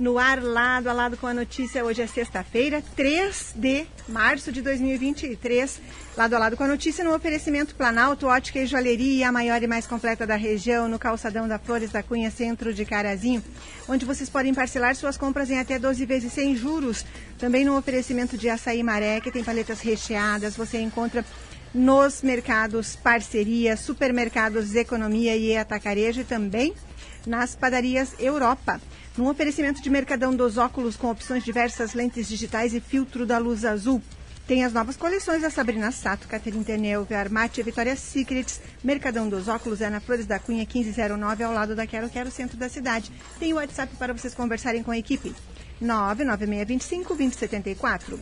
no ar, lado a lado com a notícia. Hoje é sexta-feira, 3 de março de 2023. Lado a lado com a notícia no oferecimento Planalto, Ótica e Joalheria, a maior e mais completa da região, no calçadão da Flores da Cunha, centro de Carazinho, onde vocês podem parcelar suas compras em até 12 vezes sem juros. Também no oferecimento de açaí maré, que tem paletas recheadas, você encontra nos mercados Parceria, Supermercados Economia e Atacarejo e também nas padarias Europa. Num oferecimento de Mercadão dos Óculos com opções diversas, lentes digitais e filtro da luz azul. Tem as novas coleções da Sabrina Sato, Caterine Teneuve, Armate e Vitória Secrets. Mercadão dos Óculos é na Flores da Cunha 1509, ao lado da Quero Quero, centro da cidade. Tem o WhatsApp para vocês conversarem com a equipe. 99625 2074.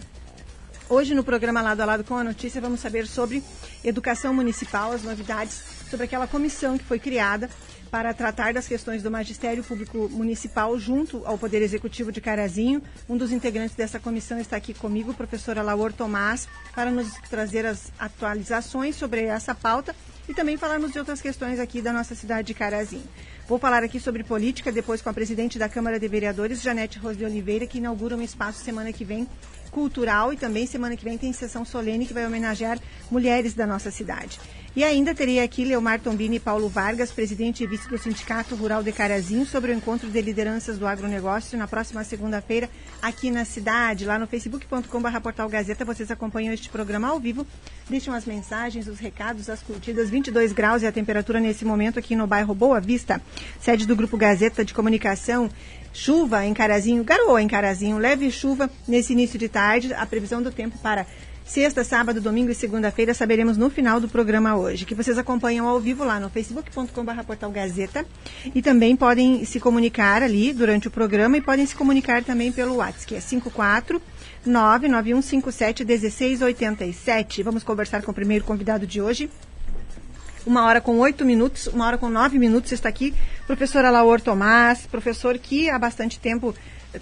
Hoje no programa Lado a Lado com a Notícia vamos saber sobre educação municipal, as novidades sobre aquela comissão que foi criada para tratar das questões do magistério público municipal junto ao Poder Executivo de Carazinho. Um dos integrantes dessa comissão está aqui comigo, o professor Alaor Tomás, para nos trazer as atualizações sobre essa pauta e também falarmos de outras questões aqui da nossa cidade de Carazinho. Vou falar aqui sobre política depois com a presidente da Câmara de Vereadores, Janete Rose de Oliveira, que inaugura um espaço semana que vem cultural e também semana que vem tem sessão solene que vai homenagear mulheres da nossa cidade. E ainda teria aqui Leomar Tombini e Paulo Vargas, presidente e vice do Sindicato Rural de Carazinho, sobre o encontro de lideranças do agronegócio na próxima segunda-feira aqui na cidade, lá no facebook.com.br Portal Gazeta. Vocês acompanham este programa ao vivo, deixam as mensagens, os recados, as curtidas. 22 graus e a temperatura nesse momento aqui no bairro Boa Vista, sede do Grupo Gazeta de Comunicação. Chuva em Carazinho, garoa em Carazinho, leve chuva nesse início de tarde. A previsão do tempo para Sexta, sábado, domingo e segunda-feira saberemos no final do programa hoje, que vocês acompanham ao vivo lá no facebook.com.br portal Gazeta e também podem se comunicar ali durante o programa e podem se comunicar também pelo WhatsApp, que é 54 99157 1687. Vamos conversar com o primeiro convidado de hoje. Uma hora com oito minutos, uma hora com nove minutos está aqui, professora Laor Tomás, professor que há bastante tempo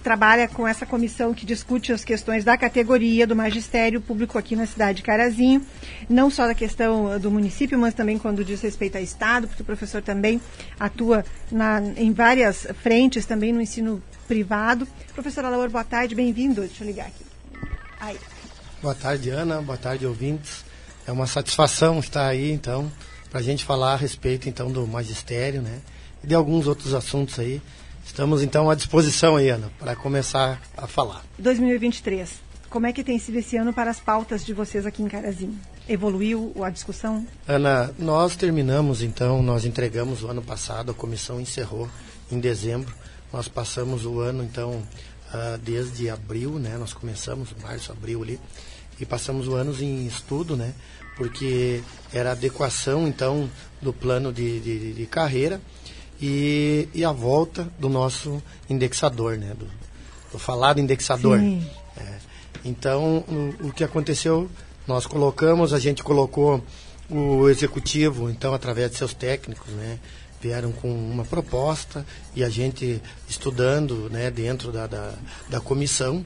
trabalha com essa comissão que discute as questões da categoria do magistério público aqui na cidade de Carazinho, não só da questão do município, mas também quando diz respeito ao Estado, porque o professor também atua na, em várias frentes, também no ensino privado. Professora Laura, boa tarde, bem-vindo. Deixa eu ligar aqui. Aí. Boa tarde, Ana. Boa tarde, ouvintes. É uma satisfação estar aí, então, para a gente falar a respeito, então, do magistério, né? E de alguns outros assuntos aí Estamos então à disposição aí, Ana, para começar a falar. 2023. Como é que tem sido esse ano para as pautas de vocês aqui em Carazinho? Evoluiu a discussão? Ana, nós terminamos então, nós entregamos o ano passado, a comissão encerrou em dezembro. Nós passamos o ano então uh, desde abril, né? Nós começamos março, abril ali e passamos o ano em estudo, né? Porque era adequação então do plano de, de, de carreira e, e a volta do nosso indexador, né? Do, do falado indexador. É. Então, o, o, que aconteceu, nós colocamos, a gente colocou o executivo, então, através de seus técnicos, né? Vieram com uma proposta e a gente estudando, né? Dentro da, da, da comissão,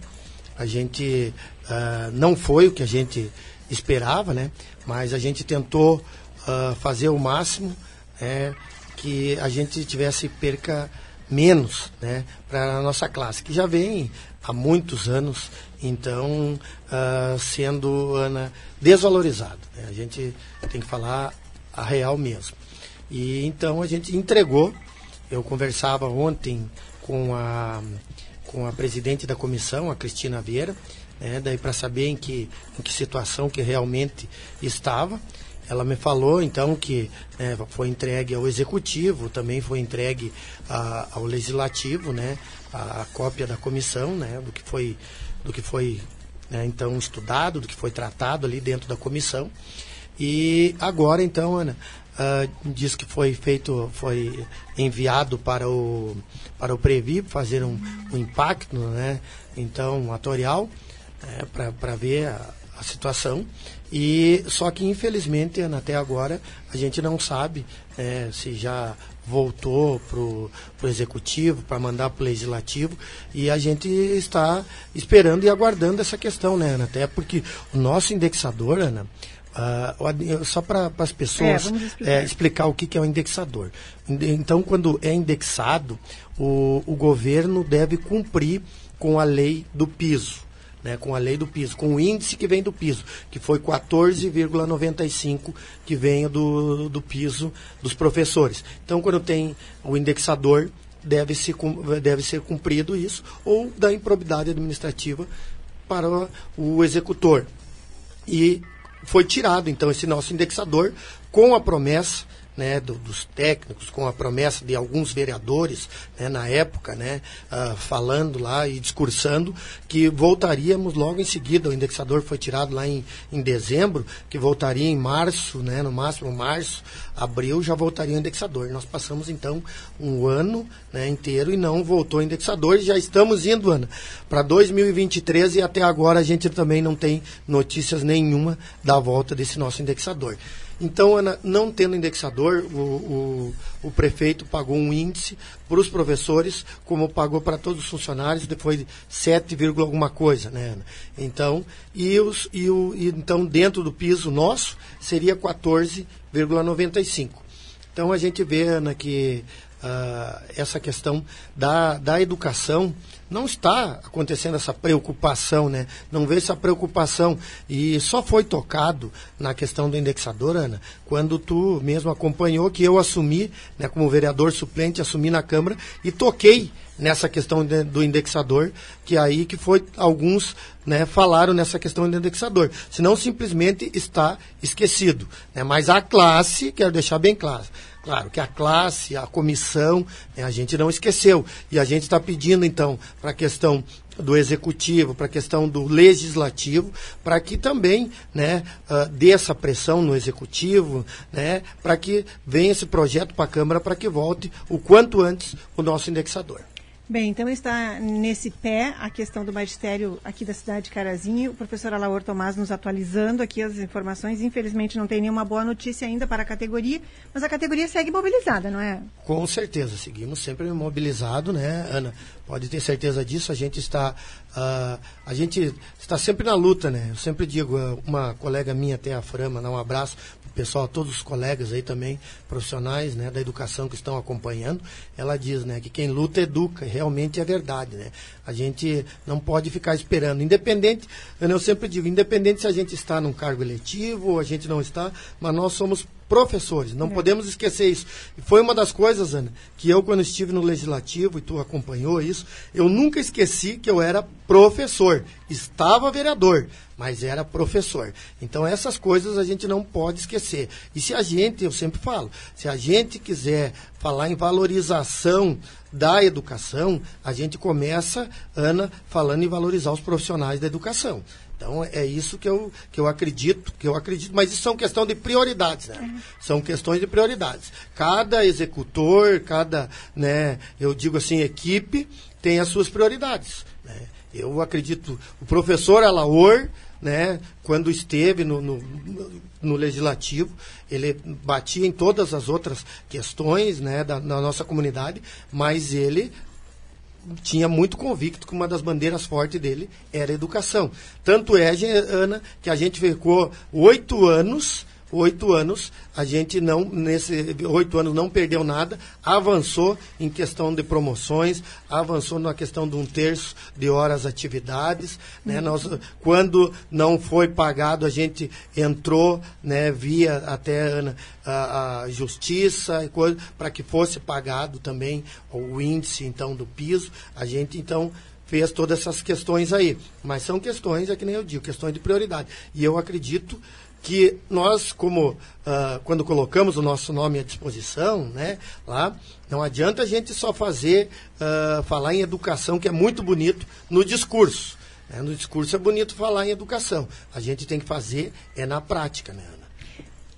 a gente uh, não foi o que a gente esperava, né? Mas a gente tentou uh, fazer o máximo, é, que a gente tivesse perca menos né, para a nossa classe, que já vem há muitos anos, então, uh, sendo, Ana, desvalorizado. Né? A gente tem que falar a real mesmo. E então a gente entregou, eu conversava ontem com a, com a presidente da comissão, a Cristina Vieira, né, daí para saber em que, em que situação que realmente estava. Ela me falou então que né, foi entregue ao executivo, também foi entregue a, ao legislativo, né, a, a, cópia da comissão, né, do que foi, do que foi né, então estudado, do que foi tratado ali dentro da comissão. E agora então, Ana, uh, diz que foi feito, foi enviado para o para o Previ fazer um, um impacto, né, então atorial, né, para ver a, a situação e só que infelizmente até agora a gente não sabe é, se já voltou para o executivo para mandar para o legislativo e a gente está esperando e aguardando essa questão, né, Ana? Até porque o nosso indexador, Ana, Uh, só para as pessoas é, explicar. É, explicar. o que, que é o indexador. Então, quando é indexado, o, o governo deve cumprir com a lei do piso. Né, com a lei do piso, com o índice que vem do piso, que foi 14,95 que vem do, do piso dos professores. Então, quando tem o indexador, deve, -se, deve ser cumprido isso, ou da improbidade administrativa para o executor. E foi tirado, então, esse nosso indexador com a promessa né, do, dos técnicos, com a promessa de alguns vereadores né, na época, né, uh, falando lá e discursando que voltaríamos logo em seguida. O indexador foi tirado lá em, em dezembro, que voltaria em março, né, no máximo março, abril, já voltaria o indexador. Nós passamos então um ano né, inteiro e não voltou o indexador. E já estamos indo, Ana, para 2023 e até agora a gente também não tem notícias nenhuma da volta desse nosso indexador. Então, Ana, não tendo indexador, o, o, o prefeito pagou um índice para os professores, como pagou para todos os funcionários, depois de 7, alguma coisa, né, Ana? Então, e, os, e, o, e então dentro do piso nosso seria 14,95. Então a gente vê, Ana, que uh, essa questão da, da educação não está acontecendo essa preocupação, né? Não vê essa preocupação. E só foi tocado na questão do indexador, Ana, quando tu mesmo acompanhou que eu assumi, né, como vereador suplente, assumi na Câmara e toquei nessa questão de, do indexador, que aí que foi alguns né, falaram nessa questão do indexador. Senão simplesmente está esquecido. Né? Mas a classe, quero deixar bem claro, Claro que a classe, a comissão, né, a gente não esqueceu. E a gente está pedindo, então, para a questão do executivo, para a questão do legislativo, para que também né, uh, dê essa pressão no executivo, né, para que venha esse projeto para a Câmara para que volte o quanto antes o nosso indexador. Bem, então está nesse pé a questão do magistério aqui da cidade de Carazinho. O professor Alaor Tomás nos atualizando aqui as informações. Infelizmente não tem nenhuma boa notícia ainda para a categoria, mas a categoria segue mobilizada, não é? Com certeza, seguimos sempre mobilizado, né, Ana? Pode ter certeza disso. A gente está, uh, a gente está sempre na luta, né? Eu sempre digo, uma colega minha até a Frama, dá um abraço pessoal, todos os colegas aí também, profissionais né, da educação que estão acompanhando, ela diz né, que quem luta educa, realmente é verdade. Né? A gente não pode ficar esperando, independente, eu sempre digo, independente se a gente está num cargo eletivo ou a gente não está, mas nós somos professores, não é. podemos esquecer isso. Foi uma das coisas, Ana, que eu, quando estive no Legislativo, e tu acompanhou isso, eu nunca esqueci que eu era professor. Estava vereador, mas era professor. Então, essas coisas a gente não pode esquecer. E se a gente, eu sempre falo, se a gente quiser falar em valorização da educação, a gente começa, Ana, falando em valorizar os profissionais da educação. Então é isso que eu, que eu acredito, que eu acredito, mas isso são questão de prioridades, né? Uhum. São questões de prioridades. Cada executor, cada, né, eu digo assim, equipe tem as suas prioridades. Né? Eu acredito, o professor Alaor, né, quando esteve no, no, no, legislativo, ele batia em todas as outras questões né, da, da nossa comunidade, mas ele tinha muito convicto que uma das bandeiras fortes dele era educação. Tanto é, Ana, que a gente ficou oito anos oito anos, a gente não, nesse oito anos não perdeu nada, avançou em questão de promoções, avançou na questão de um terço de horas atividades, né? Uhum. Nós, quando não foi pagado, a gente entrou, né, via até a, a justiça para que fosse pagado também o índice então do piso, a gente então fez todas essas questões aí. Mas são questões, é que nem eu digo, questões de prioridade. E eu acredito que nós, como uh, quando colocamos o nosso nome à disposição, né, lá, não adianta a gente só fazer, uh, falar em educação, que é muito bonito, no discurso. Né? No discurso é bonito falar em educação. A gente tem que fazer é na prática, né, Ana?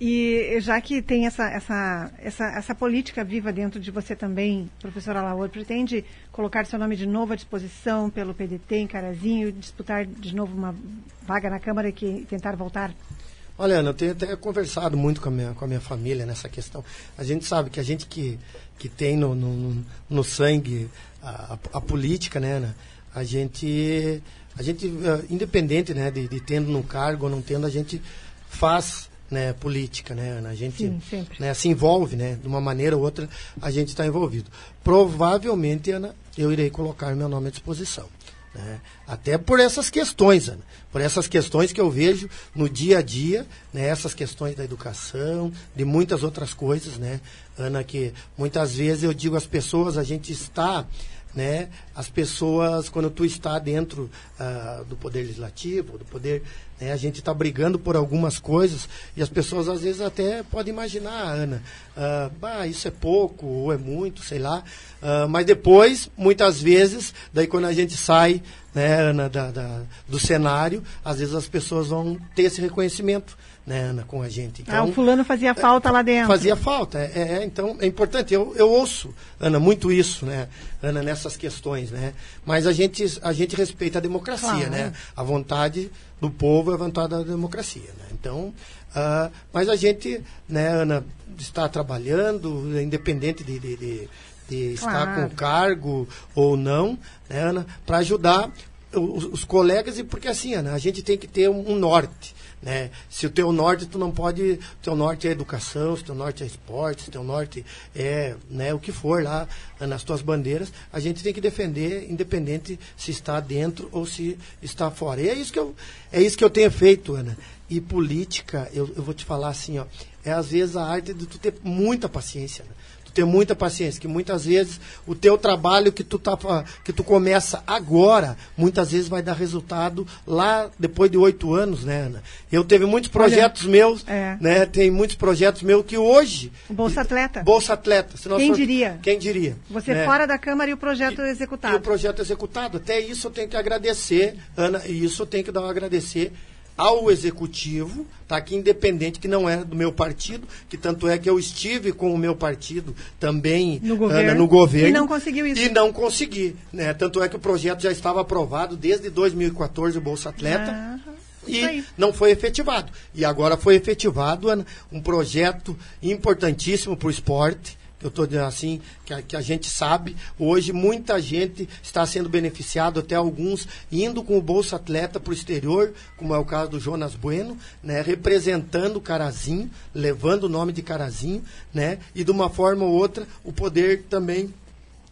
E já que tem essa, essa, essa, essa política viva dentro de você também, professora Laor, pretende colocar seu nome de novo à disposição pelo PDT em Carazinho, disputar de novo uma vaga na Câmara e tentar voltar Olha, Ana, eu tenho até conversado muito com a minha, com a minha família nessa questão. A gente sabe que a gente que, que tem no, no, no sangue a, a, política, né, Ana? A gente, a gente uh, independente né, de, de tendo no cargo ou não tendo, a gente faz né, política, né, Ana? A gente Sim, né, se envolve, né? De uma maneira ou outra, a gente está envolvido. Provavelmente, Ana, eu irei colocar meu nome à disposição. Né? Até por essas questões, Ana. Por essas questões que eu vejo no dia a dia, né? essas questões da educação, de muitas outras coisas, né, Ana, que muitas vezes eu digo às pessoas, a gente está né? As pessoas, quando tu está dentro uh, do poder legislativo, do poder, né? a gente está brigando por algumas coisas e as pessoas às vezes até podem imaginar, Ana, uh, bah, isso é pouco ou é muito, sei lá. Uh, mas depois, muitas vezes, daí quando a gente sai, né, Ana, da, da, do cenário, às vezes as pessoas vão ter esse reconhecimento né, Ana, com a gente. Então, ah, o fulano fazia falta lá dentro. Fazia falta, é, é, então é importante. Eu, eu ouço, Ana, muito isso, né, Ana, nessas questões, né? Mas a gente, a gente respeita a democracia, claro. né? A vontade do povo é a vontade da democracia, né? Então, uh, mas a gente, né, Ana, está trabalhando, independente de, de, de, de claro. estar com cargo ou não, né, Ana, para ajudar os, os, colegas e porque assim, Ana, a gente tem que ter um, um norte. Né? Se o teu norte, tu não pode. Teu norte é educação, se o teu norte é esporte, se o teu norte é né, o que for lá nas tuas bandeiras, a gente tem que defender, independente se está dentro ou se está fora. E é isso que eu, é isso que eu tenho feito, Ana. E política, eu, eu vou te falar assim, ó, é às vezes a arte de tu ter muita paciência. Né? Ter muita paciência, que muitas vezes o teu trabalho que tu, tá, que tu começa agora, muitas vezes vai dar resultado lá depois de oito anos, né, Ana? Eu teve muitos projetos Olha, meus, é. né? Tem muitos projetos meus que hoje... Bolsa Atleta. Bolsa Atleta. Quem for, diria? Quem diria? Você né? fora da Câmara e o projeto e, executado. E o projeto executado. Até isso eu tenho que agradecer, Ana, e isso eu tenho que dar um agradecer ao executivo, tá aqui independente que não é do meu partido, que tanto é que eu estive com o meu partido também no governo, uh, no governo e não conseguiu isso. E não consegui, né? Tanto é que o projeto já estava aprovado desde 2014 o Bolsa Atleta. Ah, e não foi efetivado. E agora foi efetivado um projeto importantíssimo para o esporte, eu estou dizendo assim, que a, que a, gente sabe, hoje muita gente está sendo beneficiado, até alguns indo com o Bolsa Atleta para o exterior, como é o caso do Jonas Bueno, né, representando o Carazinho, levando o nome de Carazinho, né, e de uma forma ou outra o poder também,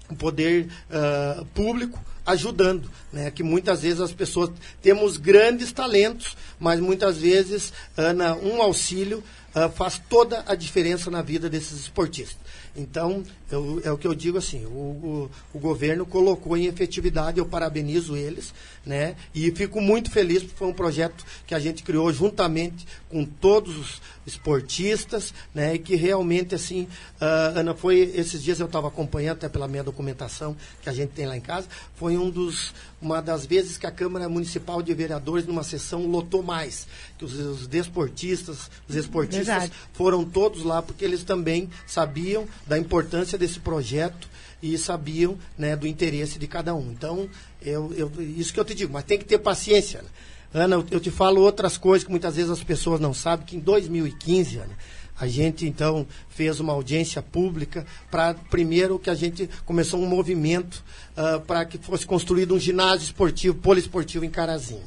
o poder uh, público ajudando, né? Que muitas vezes as pessoas temos grandes talentos, mas muitas vezes Ana, um auxílio uh, faz toda a diferença na vida desses esportistas. Então, eu, é o que eu digo assim, o, o, o, governo colocou em efetividade, eu parabenizo eles, né? E fico muito feliz porque foi um projeto que a gente criou juntamente com todos os esportistas, né? E que realmente, assim, uh, Ana, foi, esses dias eu estava acompanhando até pela minha documentação que a gente tem lá em casa, foi um dos, uma das vezes que a Câmara Municipal de Vereadores, numa sessão, lotou mais, que os, os desportistas, os esportistas Verdade. foram todos lá porque eles também sabiam da importância desse projeto e sabiam né, do interesse de cada um. Então, eu, eu, isso que eu te digo, mas tem que ter paciência. Né? Ana, eu, te falo outras coisas que muitas vezes as pessoas não sabem, que em 2015, Ana, a gente então fez uma audiência pública para primeiro que a gente começou um movimento uh, para que fosse construído um ginásio esportivo, poliesportivo em Carazinho.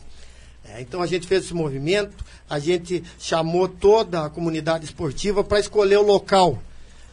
É, então a gente fez esse movimento, a gente chamou toda a comunidade esportiva para escolher o local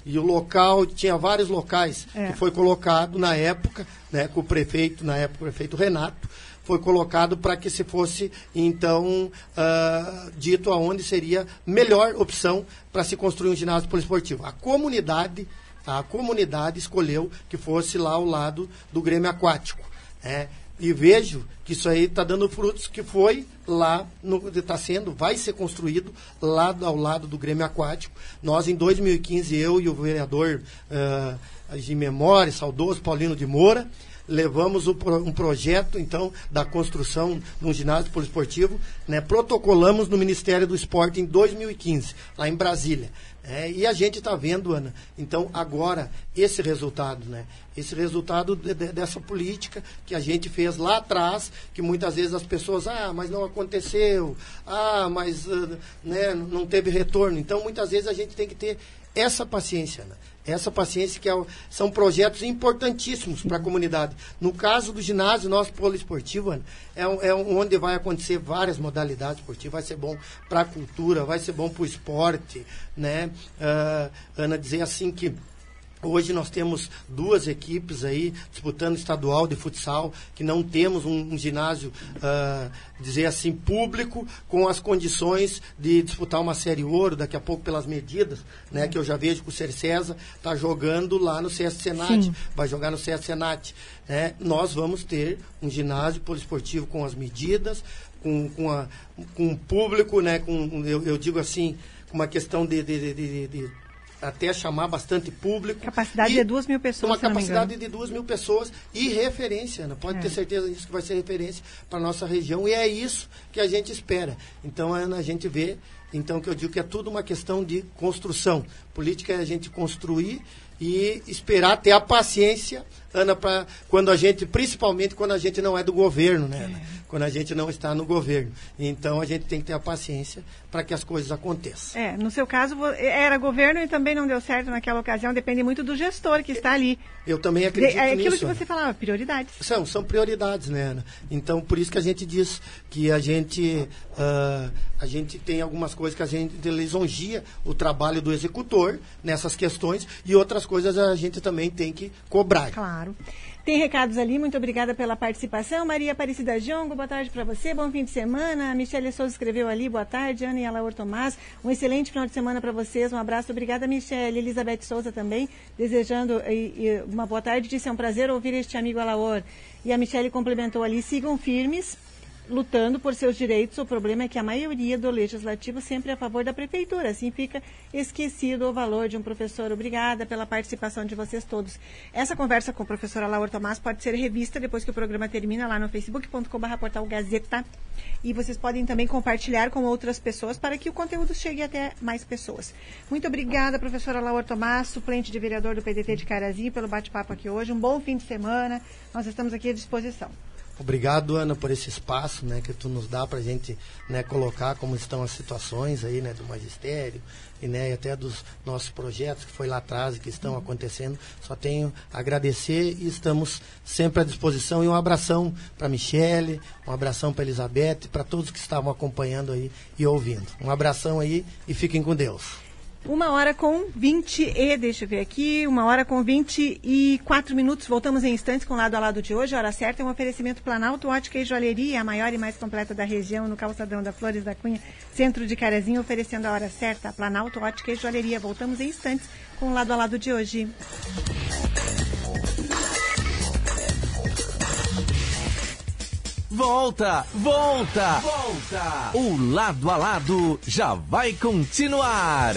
e o local, tinha vários locais é. que foi colocado na época, né, com o prefeito, na época o prefeito Renato, foi colocado para que se fosse, então, uh, dito aonde seria melhor opção para se construir um ginásio poliesportivo. A comunidade, a comunidade escolheu que fosse lá ao lado do Grêmio Aquático. Né? E vejo que isso aí está dando frutos, que foi lá, está sendo, vai ser construído lá ao lado do Grêmio Aquático. Nós, em 2015, eu e o vereador uh, de memória, saudoso Paulino de Moura, levamos um projeto, então, da construção de um ginásio poliesportivo, né, protocolamos no Ministério do Esporte em 2015, lá em Brasília. É, e a gente está vendo, Ana, então, agora, esse resultado, né? Esse resultado de, de, dessa política que a gente fez lá atrás, que muitas vezes as pessoas, ah, mas não aconteceu, ah, mas uh, né, não teve retorno. Então, muitas vezes a gente tem que ter essa paciência, Ana. Essa paciência que é, são projetos importantíssimos para a comunidade. No caso do ginásio nosso poliesportivo, Ana, é, é onde vai acontecer várias modalidades esportivas. Vai ser bom para a cultura, vai ser bom para o esporte, né? Uh, Ana dizer assim que Hoje nós temos duas equipes aí disputando estadual de futsal, que não temos um, um ginásio, uh, dizer assim, público, com as condições de disputar uma série ouro, daqui a pouco pelas medidas, né, que eu já vejo que o Cercesa está jogando lá no CS Senat, Sim. vai jogar no CS Senat. Né? Nós vamos ter um ginásio poliesportivo com as medidas, com, com, a, com o público, né, com, eu, eu digo assim, com uma questão de, de, de, de até chamar bastante público. Capacidade de duas mil pessoas. Uma capacidade de duas mil pessoas e referência, Ana. Pode é. ter certeza disso que vai ser referência para a nossa região e é isso que a gente espera. Então, Ana, a gente vê, então que eu digo que é tudo uma questão de construção. Política é a gente construir e esperar ter a paciência, Ana, para quando a gente, principalmente quando a gente não é do governo, né? É. Quando a gente não está no governo. Então a gente tem que ter a paciência para que as coisas aconteçam. É, no seu caso era governo e também não deu certo naquela ocasião, depende muito do gestor que está ali. Eu também acredito é aquilo nisso. que você falava, prioridades. São, são prioridades, né, Ana? Então por isso que a gente diz que a gente, uh, a gente tem algumas coisas que a gente lisonjia o trabalho do executor nessas questões e outras coisas a gente também tem que cobrar. Claro. Tem recados ali, muito obrigada pela participação. Maria Aparecida Jongo, boa tarde para você, bom fim de semana. A Michelle Souza escreveu ali, boa tarde. Ana e Alaor Tomás, um excelente final de semana para vocês. Um abraço, obrigada, Michelle. Elizabeth Souza também, desejando uma boa tarde. Disse é um prazer ouvir este amigo Alaor. E a Michelle complementou ali, sigam firmes lutando por seus direitos. O problema é que a maioria do legislativo sempre é a favor da prefeitura. Assim fica esquecido o valor de um professor. Obrigada pela participação de vocês todos. Essa conversa com a professora Laura Tomás pode ser revista depois que o programa termina lá no facebook.com.br portal Gazeta. E vocês podem também compartilhar com outras pessoas para que o conteúdo chegue até mais pessoas. Muito obrigada, professora Laura Tomás, suplente de vereador do PDT de Carazinho, pelo bate-papo aqui hoje. Um bom fim de semana. Nós estamos aqui à disposição. Obrigado, Ana, por esse espaço né, que tu nos dá para a gente né, colocar como estão as situações aí, né, do magistério e, né, até dos nossos projetos que foi lá atrás e que estão acontecendo. Só tenho a agradecer e estamos sempre à disposição. E um abração para Michele, um abração para Elizabeth, para todos que estavam acompanhando aí e ouvindo. Um abração aí e fiquem com Deus. Uma hora com 20 e, deixa eu ver aqui, uma hora com 24 minutos. Voltamos em instantes com o lado a lado de hoje. A hora certa é um oferecimento Planalto Ótica e Joalheria, a maior e mais completa da região, no calçadão da Flores da Cunha, centro de Carazinho, oferecendo a hora certa, Planalto Ótica e Joalheria. Voltamos em instantes com o lado a lado de hoje. Volta, volta, volta. O lado a lado já vai continuar.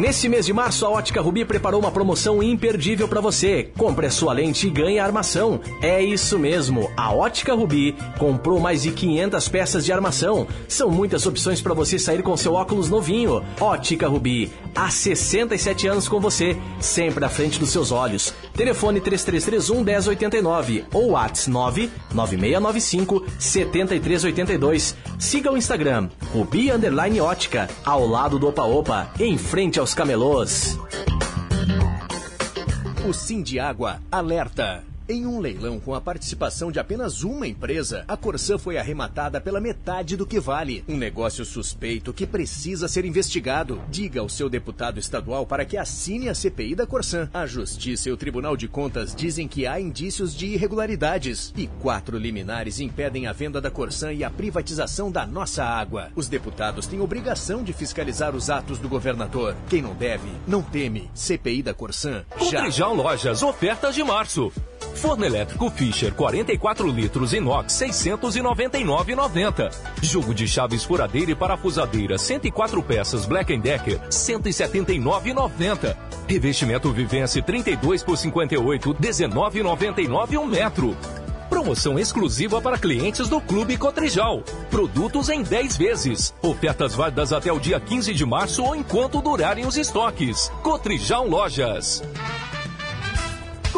Neste mês de março, a Ótica Rubi preparou uma promoção imperdível para você. Compre a sua lente e ganhe a armação. É isso mesmo, a Ótica Rubi comprou mais de 500 peças de armação. São muitas opções para você sair com seu óculos novinho. Ótica Rubi, há 67 anos com você, sempre à frente dos seus olhos. Telefone 3331 1089 ou WhatsApp 99695 7382. Siga o Instagram, Rubi Ótica, ao lado do Opa Opa, em frente ao camelôs. O Sim de Água alerta. Em um leilão com a participação de apenas uma empresa, a Corsã foi arrematada pela metade do que vale. Um negócio suspeito que precisa ser investigado. Diga ao seu deputado estadual para que assine a CPI da Corsã. A Justiça e o Tribunal de Contas dizem que há indícios de irregularidades. E quatro liminares impedem a venda da Corsã e a privatização da nossa água. Os deputados têm obrigação de fiscalizar os atos do governador. Quem não deve, não teme. CPI da Corsã. Já. Lojas, ofertas de março. Forno elétrico Fischer 44 litros inox 699,90. Jogo de chaves furadeira e parafusadeira 104 peças Black Decker 179,90. Revestimento Vivence 32 por 58 19,99 um metro. Promoção exclusiva para clientes do Clube Cotrijal. Produtos em 10 vezes. Ofertas válidas até o dia 15 de março ou enquanto durarem os estoques. Cotrijal Lojas.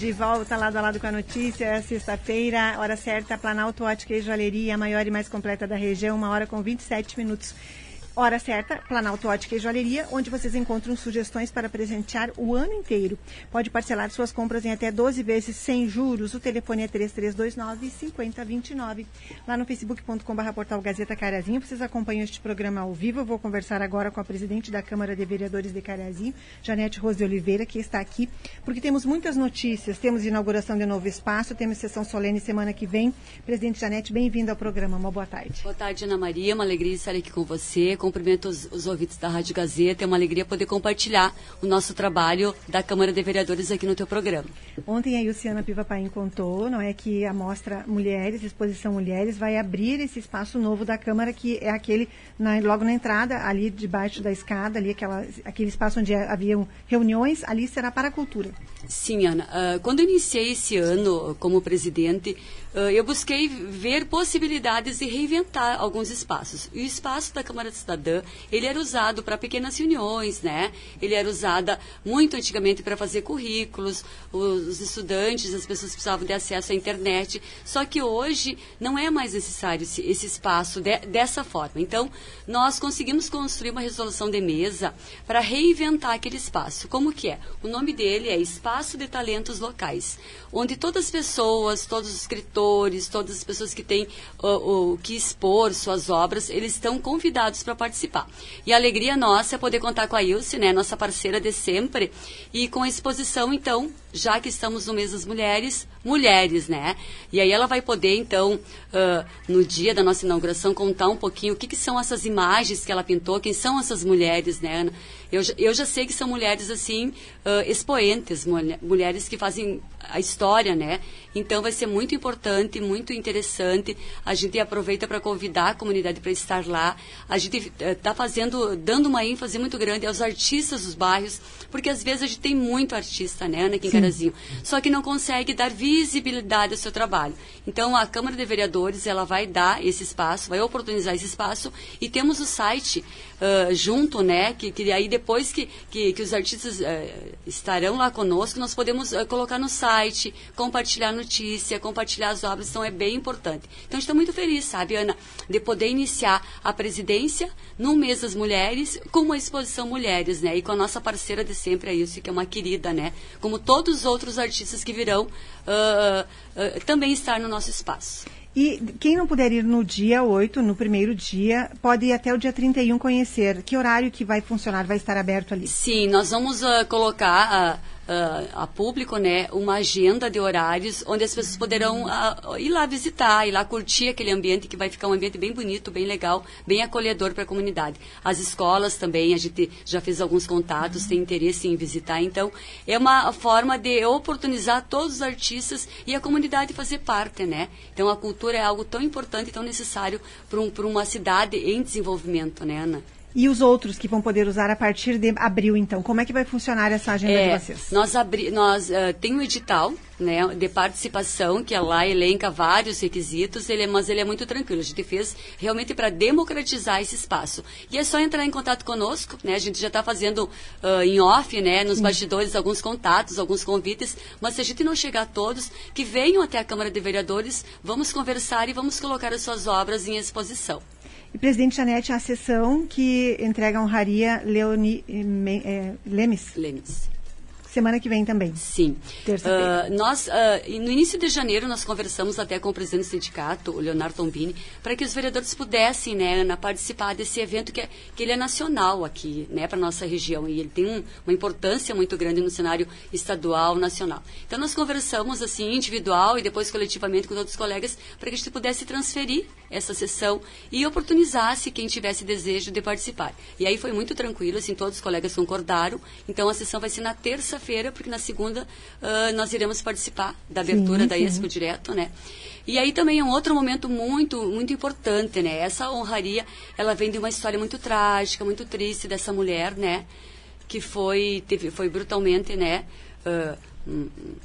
De volta, lado a lado com a notícia, é sexta-feira, hora certa, Planalto Ótica e Joalheria, a maior e mais completa da região, uma hora com 27 minutos. Hora certa, Planalto Ótica e Joalheria, onde vocês encontram sugestões para presentear o ano inteiro. Pode parcelar suas compras em até 12 vezes sem juros. O telefone é 3329-5029. Lá no facebook.com.br portal Gazeta Carazinho, vocês acompanham este programa ao vivo. Eu vou conversar agora com a presidente da Câmara de Vereadores de Carazinho, Janete Rose Oliveira, que está aqui, porque temos muitas notícias. Temos inauguração de novo espaço, temos sessão solene semana que vem. Presidente Janete, bem-vinda ao programa. Uma boa tarde. Boa tarde, Ana Maria. Uma alegria estar aqui com você, cumprimento os, os ouvintes da Rádio Gazeta. É uma alegria poder compartilhar o nosso trabalho da Câmara de Vereadores aqui no teu programa. Ontem a Luciana Piva Paim contou, não é, que a mostra Mulheres, Exposição Mulheres, vai abrir esse espaço novo da Câmara, que é aquele na, logo na entrada, ali debaixo da escada, ali aquela, aquele espaço onde haviam reuniões, ali será para a cultura. Sim, Ana. Uh, quando iniciei esse ano como presidente, uh, eu busquei ver possibilidades de reinventar alguns espaços. E o espaço da Câmara Cidadã, ele era usado para pequenas reuniões, né? Ele era usado muito antigamente para fazer currículos, os, os, estudantes, as pessoas precisavam de acesso à internet. Só que hoje não é mais necessário esse, esse espaço de, dessa forma. Então, nós conseguimos construir uma resolução de mesa para reinventar aquele espaço. Como que é? O nome dele é Espaço de Talentos Locais, onde todas as pessoas, todos os escritores, todas as pessoas que têm o, o que expor suas obras, eles estão convidados para participar. E a alegria nossa é poder contar com a Ilse, né, nossa parceira de sempre, e com a exposição, então, já que estamos no mês das mulheres, mulheres, né? E aí ela vai poder, então, uh, no dia da nossa inauguração, contar um pouquinho o que, que, são essas imagens que ela pintou, quem são essas mulheres, né? Eu, eu já sei que são mulheres, assim, uh, expoentes, mulheres que fazem a história, né? Então vai ser muito importante, muito interessante. A gente aproveita para convidar a comunidade para estar lá. A gente está fazendo, dando uma ênfase muito grande aos artistas dos bairros, porque às vezes a gente tem muito artista, né, aqui em Carazinho, só que não consegue dar visibilidade ao seu trabalho. Então a Câmara de Vereadores ela vai dar esse espaço, vai oportunizar esse espaço e temos o site junto, né, que, que aí depois que, que, que os artistas uh, estarão lá conosco, nós podemos uh, colocar no site, compartilhar notícia, compartilhar as obras, então é bem importante. Então está muito feliz, sabe, Ana, de poder iniciar a presidência no mês das mulheres com uma exposição mulheres, né, e com a nossa parceira de sempre, a Ilse, que é uma querida, né, como todos os outros artistas que virão também estar no nosso espaço. E quem não puder ir no dia 8, no primeiro dia, pode ir até o dia 31 conhecer. Que horário que vai funcionar, vai estar aberto ali? Sim, nós vamos uh, colocar uh, uh, a público né, uma agenda de horários onde as pessoas poderão ir lá visitar, ir lá curtir aquele ambiente que vai ficar um ambiente bem bonito, bem legal, bem acolhedor para a comunidade. As escolas também, a gente já fez alguns contatos, tem interesse em visitar. Então, é uma forma de oportunizar todos os artistas e a comunidade fazer parte, né? Então, a cultura é algo tão importante tão necessário para um, uma cidade em desenvolvimento, né, Ana? E os outros que vão poder usar a partir de abril, então? Como é que vai funcionar essa agenda é, de vocês? Nós, abri, nós uh, tem um edital né, de participação, que é lá elenca vários requisitos, ele é, mas ele é muito tranquilo. A gente fez realmente para democratizar esse espaço. E é só entrar em contato conosco, né? A gente já está fazendo uh, em off, né, nos bastidores, alguns contatos, alguns convites, mas se a gente não chegar a todos, que venham até a Câmara de Vereadores, vamos conversar e vamos colocar as suas obras em exposição. E presidente Janete, a sessão que entrega a honraria Leoni é, Lemes. Lemes. Semana que vem também. Sim. Terça-feira. Uh, nós, uh, no início de janeiro, nós conversamos até com o presidente do sindicato, o Leonardo Tombini, para que os vereadores pudessem, né, Ana, participar desse evento que, é, que ele é nacional aqui, né, para nossa região. E ele tem um, uma importância muito grande no cenário estadual, nacional. Então, nós conversamos, assim, individual e depois coletivamente com todos os colegas, para que a gente pudesse transferir essa sessão e oportunizasse quem tivesse desejo de participar. E aí foi muito tranquilo, assim, todos os colegas concordaram. Então, a sessão vai ser na terça terça-feira, porque na segunda uh, nós iremos participar da abertura sim, da Expo Direto, né? E aí também é um outro momento muito, muito importante, né? Essa honraria, ela vem de uma história muito trágica, muito triste dessa mulher, né? Que foi, teve, foi brutalmente, né? Uh,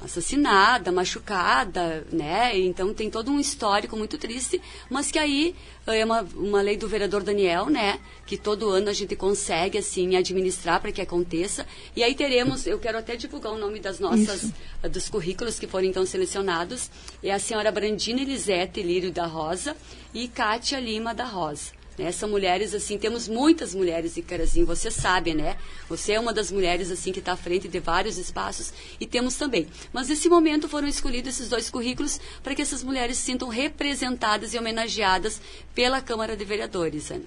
assassinada, machucada, né? Então tem todo um histórico muito triste, mas que aí é uma, uma lei do vereador Daniel, né? Que todo ano a gente consegue, assim, administrar para que aconteça. E aí teremos, eu quero até divulgar o nome das nossas, Isso. dos currículos que foram então selecionados. É a senhora Brandina Elisete Lírio da Rosa e Kátia Lima da Rosa. Né? São mulheres, assim, temos muitas mulheres em Carazinho, você sabe, né? Você é uma das mulheres, assim, que está à frente de vários espaços e temos também. Mas nesse momento foram escolhidos esses dois currículos para que essas mulheres se sintam representadas e homenageadas pela Câmara de Vereadores, Ana.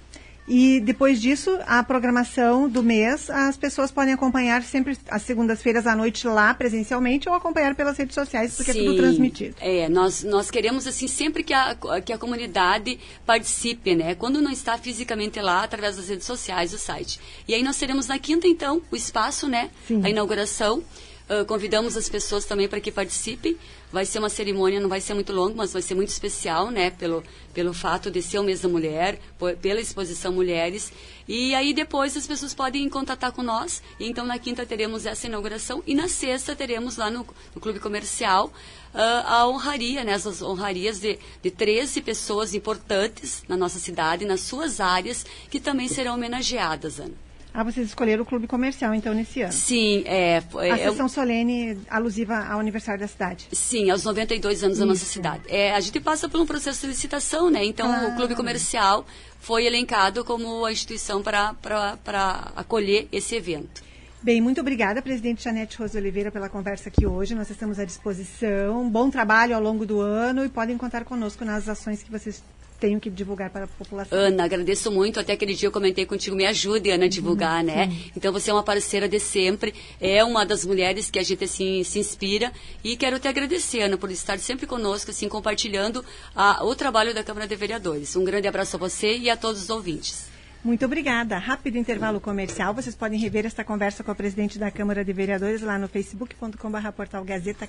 E depois disso, a programação do mês, as pessoas podem acompanhar sempre às segundas-feiras à noite lá presencialmente ou acompanhar pelas redes sociais, porque Sim, é tudo transmitido. É, nós, nós queremos assim sempre que a, que a comunidade participe, né? Quando não está fisicamente lá, através das redes sociais, o site. E aí nós teremos na quinta, então, o espaço, né? Sim. A inauguração. Uh, convidamos as pessoas também para que participem. Vai ser uma cerimônia, não vai ser muito longa, mas vai ser muito especial, né? Pelo, pelo fato de ser o da mulher, pela exposição Mulheres. E aí depois as pessoas podem contatar com nós. E então na quinta teremos essa inauguração e na sexta teremos lá no, no Clube Comercial uh, a honraria, né? As honrarias de, de 13 pessoas importantes na nossa cidade, nas suas áreas, que também serão homenageadas, Ana. Ah, vocês escolheram o clube comercial, então, nesse ano? Sim, é. A é, sessão solene alusiva ao aniversário da cidade? Sim, aos 92 anos Isso. da nossa cidade. É, a gente passa por um processo de licitação, né? Então, ah. o clube comercial foi elencado como a instituição para acolher esse evento. Bem, muito obrigada, presidente Janete Rosa Oliveira, pela conversa aqui hoje. Nós estamos à disposição. Bom trabalho ao longo do ano e podem contar conosco nas ações que vocês tenho que divulgar para a população. Ana, agradeço muito. Até aquele dia eu comentei contigo, me ajude, Ana, a divulgar, uhum, né? Sim. Então você é uma parceira de sempre, é uma das mulheres que a gente assim se inspira e quero te agradecer, Ana, por estar sempre conosco, assim, compartilhando a, o trabalho da Câmara de Vereadores. Um grande abraço a você e a todos os ouvintes. Muito obrigada. Rápido intervalo comercial. Vocês podem rever esta conversa com a presidente da Câmara de Vereadores lá no facebook.com.br Portal Gazeta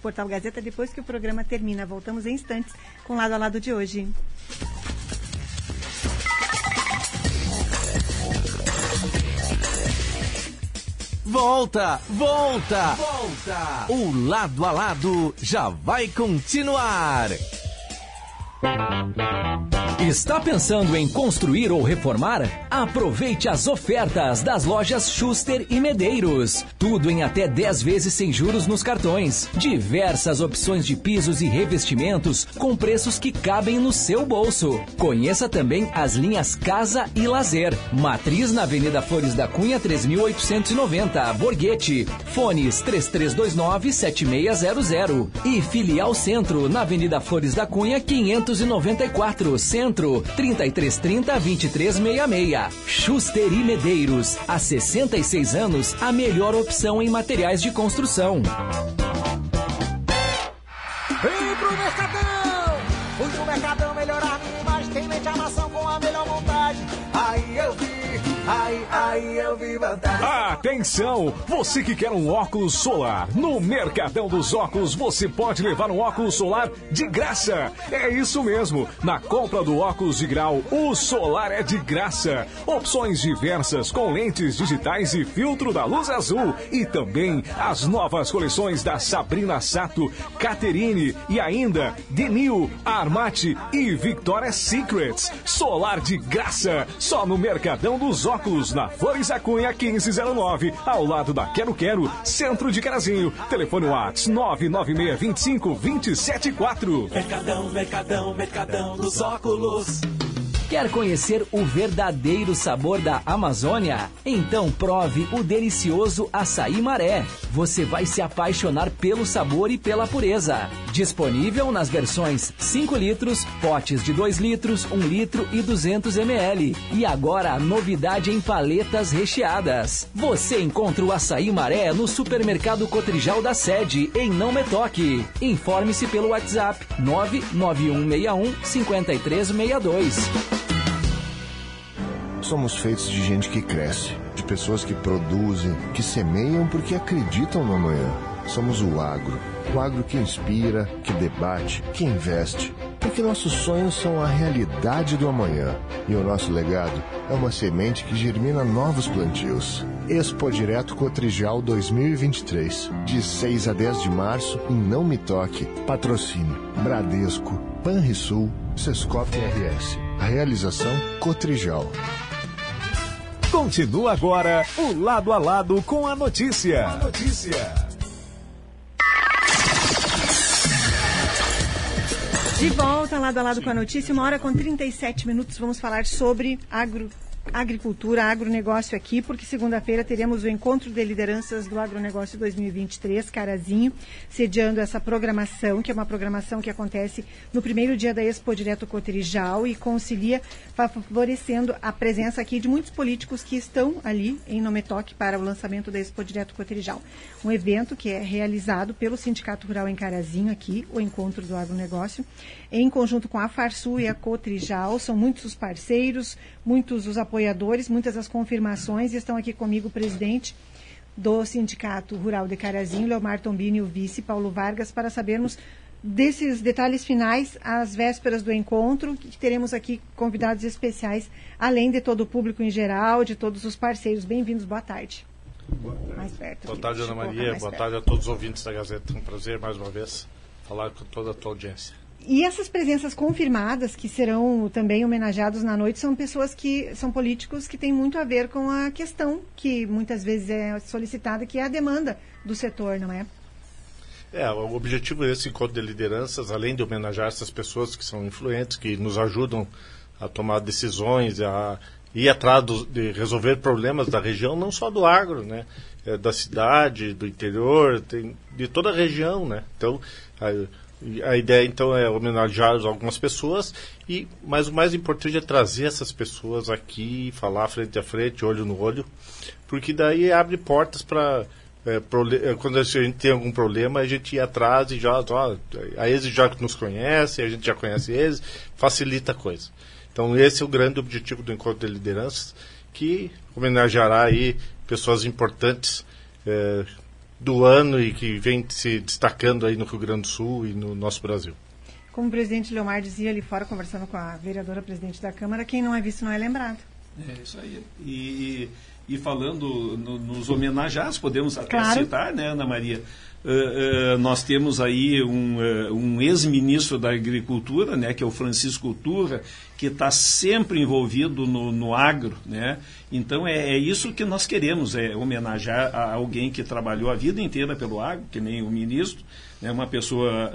Portal Gazeta depois que o programa termina. Voltamos em instantes com o lado a lado de hoje. Volta, volta, volta. O lado a lado já vai continuar. Está pensando em construir ou reformar? Aproveite as ofertas das lojas Schuster e Medeiros. Tudo em até 10 vezes sem juros nos cartões. Diversas opções de pisos e revestimentos com preços que cabem no seu bolso. Conheça também as linhas Casa e Lazer. Matriz na Avenida Flores da Cunha 3890, Borghetti. Fones 3329 7600 e Filial Centro na Avenida Flores da Cunha 594, Centro Centro, 3330 2366. Schuster e Medeiros, há 66 anos, a melhor opção em materiais de construção. Vem pro Mercadão! Fui pro Mercadão melhorar minha imagem, tem mente a maçã Atenção! Você que quer um óculos solar, no Mercadão dos Óculos você pode levar um óculos solar de graça. É isso mesmo. Na compra do óculos de grau, o solar é de graça. Opções diversas com lentes digitais e filtro da luz azul. E também as novas coleções da Sabrina Sato, Caterine e ainda Denil, Armate e Victoria's Secrets. Solar de graça, só no Mercadão dos Óculos óculos na Flores da Cunha 1509, ao lado da Quero Quero, centro de Carazinho. Telefone Whats 99625 274. Mercadão, Mercadão, Mercadão dos óculos. Quer conhecer o verdadeiro sabor da Amazônia? Então prove o delicioso açaí maré. Você vai se apaixonar pelo sabor e pela pureza. Disponível nas versões 5 litros, potes de 2 litros, 1 litro e 200 ml. E agora novidade em paletas recheadas. Você encontra o açaí maré no supermercado Cotrijal da sede, em Não Metoque. Informe-se pelo WhatsApp 99161 5362. Somos feitos de gente que cresce, de pessoas que produzem, que semeiam porque acreditam no amanhã. Somos o agro. O agro que inspira, que debate, que investe. Porque nossos sonhos são a realidade do amanhã. E o nosso legado é uma semente que germina novos plantios Expo Direto Cotrijal 2023. De 6 a 10 de março, em Não Me Toque. Patrocínio Bradesco, Panrisul, Sescop RS. Realização Cotrijal. Continua agora o lado a lado com a notícia. A notícia. De volta lado a lado com a notícia, uma hora com 37 minutos, vamos falar sobre agro agricultura, agronegócio aqui, porque segunda-feira teremos o encontro de lideranças do agronegócio 2023, Carazinho, sediando essa programação, que é uma programação que acontece no primeiro dia da Expo Direto Cotrijal e concilia, favorecendo a presença aqui de muitos políticos que estão ali em Nometoque para o lançamento da Expo Direto Cotrijal. Um evento que é realizado pelo Sindicato Rural em Carazinho aqui, o encontro do agronegócio, em conjunto com a Farsul e a Cotrijal, são muitos os parceiros, muitos os apoiadores, muitas as confirmações. E estão aqui comigo o presidente do Sindicato Rural de Carazinho, Leomar Tombini, e o vice, Paulo Vargas, para sabermos desses detalhes finais, às vésperas do encontro, que teremos aqui convidados especiais, além de todo o público em geral, de todos os parceiros. Bem-vindos, boa tarde. Boa tarde, mais perto, boa tarde Ana Maria, boa perto. tarde a todos os ouvintes da Gazeta. É um prazer, mais uma vez, falar com toda a tua audiência. E essas presenças confirmadas, que serão também homenageados na noite, são pessoas que são políticos que têm muito a ver com a questão que muitas vezes é solicitada, que é a demanda do setor, não é? É, o objetivo desse encontro de lideranças, além de homenagear essas pessoas que são influentes, que nos ajudam a tomar decisões, a ir atrás do, de resolver problemas da região, não só do agro, né? É, da cidade, do interior, tem, de toda a região, né? Então, a, a ideia então é homenagear algumas pessoas e mas o mais importante é trazer essas pessoas aqui, falar frente a frente, olho no olho, porque daí abre portas para é, é, quando a gente tem algum problema, a gente ir atrás e já, ó, a eles já nos conhece, a gente já conhece eles, facilita a coisa. Então esse é o grande objetivo do encontro de lideranças, que homenageará aí pessoas importantes é, do ano e que vem se destacando aí no Rio Grande do Sul e no nosso Brasil. Como o presidente Leomar dizia ali fora, conversando com a vereadora presidente da Câmara, quem não é visto não é lembrado. É isso aí. E, e falando no, nos homenageados, podemos até claro. citar, né, Ana Maria? Uh, uh, nós temos aí um, uh, um ex-ministro da Agricultura, né, que é o Francisco Turra, que está sempre envolvido no, no agro. Né? Então é, é, isso que nós queremos, é homenagear a alguém que trabalhou a vida inteira pelo agro, que nem o ministro, né, uma pessoa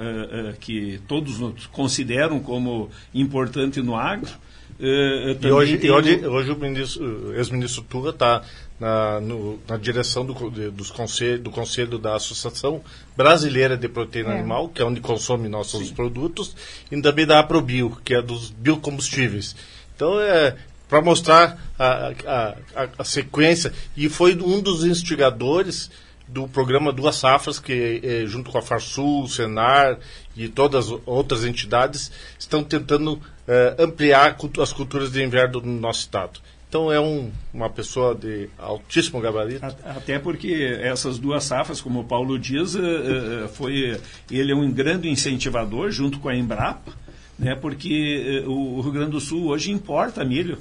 que todos consideram como importante no agro. Uh, e hoje, tem... hoje, hoje o ex-ministro Turra está na, na direção do, de, dos conselho, do Conselho da Associação Brasileira de Proteína é. Animal, que é onde consome nossos Sim. produtos, e também da AproBio, que é dos biocombustíveis. Então, é para mostrar a, a, a, a, sequência, e foi um dos instigadores do programa Duas Safras, que é, junto com a Farsul, o Senar e todas as outras entidades, estão tentando é, ampliar as culturas de inverno no nosso estado. Então é um, uma pessoa de altíssimo gabarito. Até porque essas duas safras, como o Paulo diz, eh, eh, foi ele é um grande incentivador junto com a Embrapa, né? Porque o Rio Grande do Sul hoje importa milho.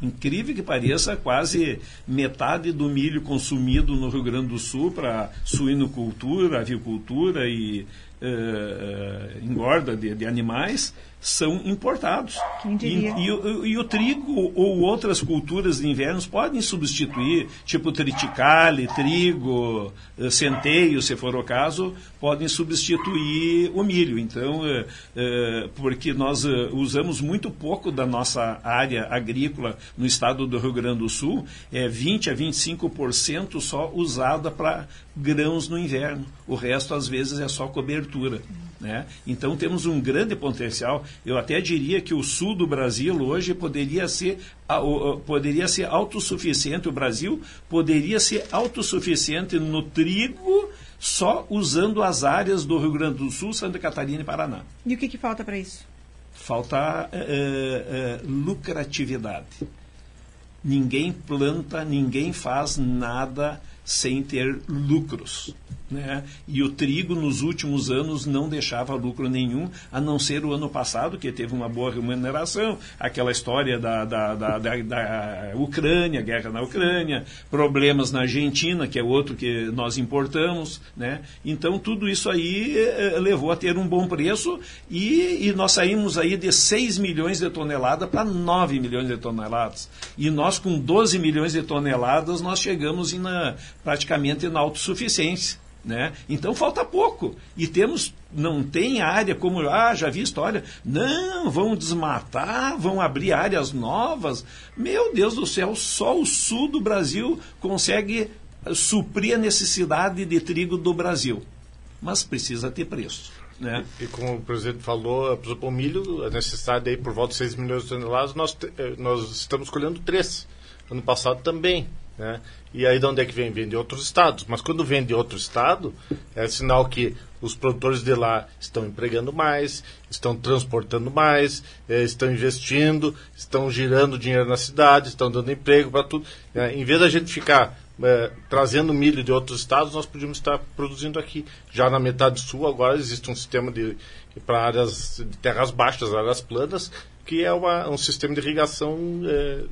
Incrível que pareça, quase metade do milho consumido no Rio Grande do Sul para suinocultura, avicultura e uh, uh, engorda de, de animais são importados. Quem diria? E, e, e, o trigo ou outras culturas de inverno podem substituir, tipo triticale, trigo, eh, centeio, se for o caso, podem substituir o milho. Então, é, é, porque nós usamos muito pouco da nossa área agrícola no estado do Rio Grande do Sul, é 20 a 25% só usada para grãos no inverno. O resto, às vezes, é só cobertura. Né? Então temos um grande potencial. Eu até diria que o sul do Brasil hoje poderia ser, poderia ser autossuficiente. O Brasil poderia ser autossuficiente no trigo só usando as áreas do Rio Grande do Sul, Santa Catarina e Paraná. E o que, que falta para isso? Falta é, é, lucratividade. Ninguém planta, ninguém faz nada sem ter lucros. Né? E o trigo nos últimos anos não deixava lucro nenhum, a não ser o ano passado, que teve uma boa remuneração, aquela história da, da, da, da, da Ucrânia, guerra na Ucrânia, problemas na Argentina, que é outro que nós importamos. Né? Então tudo isso aí eh, levou a ter um bom preço e, e nós saímos aí de 6 milhões de toneladas para 9 milhões de toneladas. E nós com 12 milhões de toneladas nós chegamos na, praticamente na autossuficiência. Né? Então falta pouco. E temos, não tem área como, ah, já vi história. Não, vão desmatar, vão abrir áreas novas. Meu Deus do céu, só o sul do Brasil consegue suprir a necessidade de trigo do Brasil. Mas precisa ter preço. Né? E, e, como o presidente falou, o milho, a necessidade aí por volta de 6 milhões de toneladas, nós, eh, nós estamos colhendo 3. Ano passado também. Né? E aí de onde é que vem? Vem de outros estados. Mas quando vem de outro estado, é sinal que os produtores de lá estão empregando mais, estão transportando mais, é, estão investindo, estão girando dinheiro na cidade, estão dando emprego para tudo. É, em vez da gente ficar é, trazendo milho de outros estados, nós podíamos estar produzindo aqui. Já na metade sul, agora existe um sistema de para áreas de terras baixas, áreas planas, que é uma, um sistema de irrigação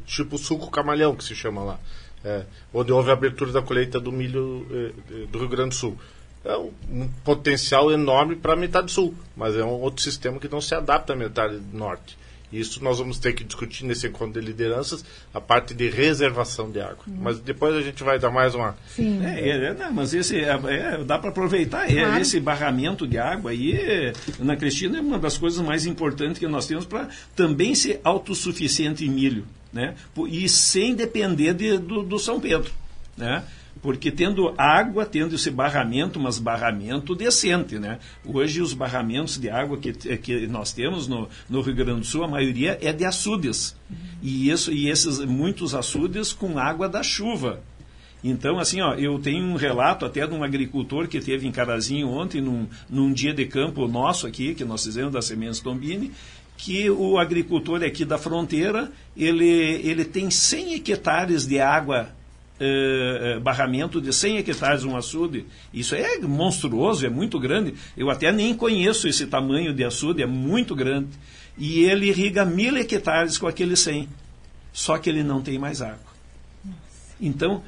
tipo suco camalhão, que se chama lá é, onde houve a abertura da colheita do milho é, do Rio Grande do Sul. É um, um potencial enorme para a metade sul, mas é um outro sistema que não se adapta à metade norte. Isso nós vamos ter que discutir nesse encontro de lideranças, a parte de reservação de água. Uhum. Mas depois a gente vai dar mais uma. Sim. É, é, é não, mas esse é, é dá para aproveitar claro. esse barramento de água aí, Ana Cristina, é uma das coisas mais importantes que nós temos para também ser autossuficiente em milho né? e sem depender de, do, do São Pedro. Né? Porque tendo água, tendo esse barramento, mas barramento decente, né? Hoje os barramentos de água que, que nós temos no, no Rio Grande do Sul, a maioria é de açudes. Uhum. E, isso, e esses muitos açudes com água da chuva. Então, assim, ó, eu tenho um relato até de um agricultor que teve em Carazinho ontem, num, num dia de campo nosso aqui, que nós fizemos da Sementes Tombini, que o agricultor aqui da fronteira, ele, ele tem 100 hectares de água, eh, eh, barramento de 100 hectares um açude. Isso é monstruoso, é muito grande. Eu até nem conheço esse tamanho de açude, é muito grande. E ele irriga mil hectares com aquele 100. Só que ele não tem mais água. Então,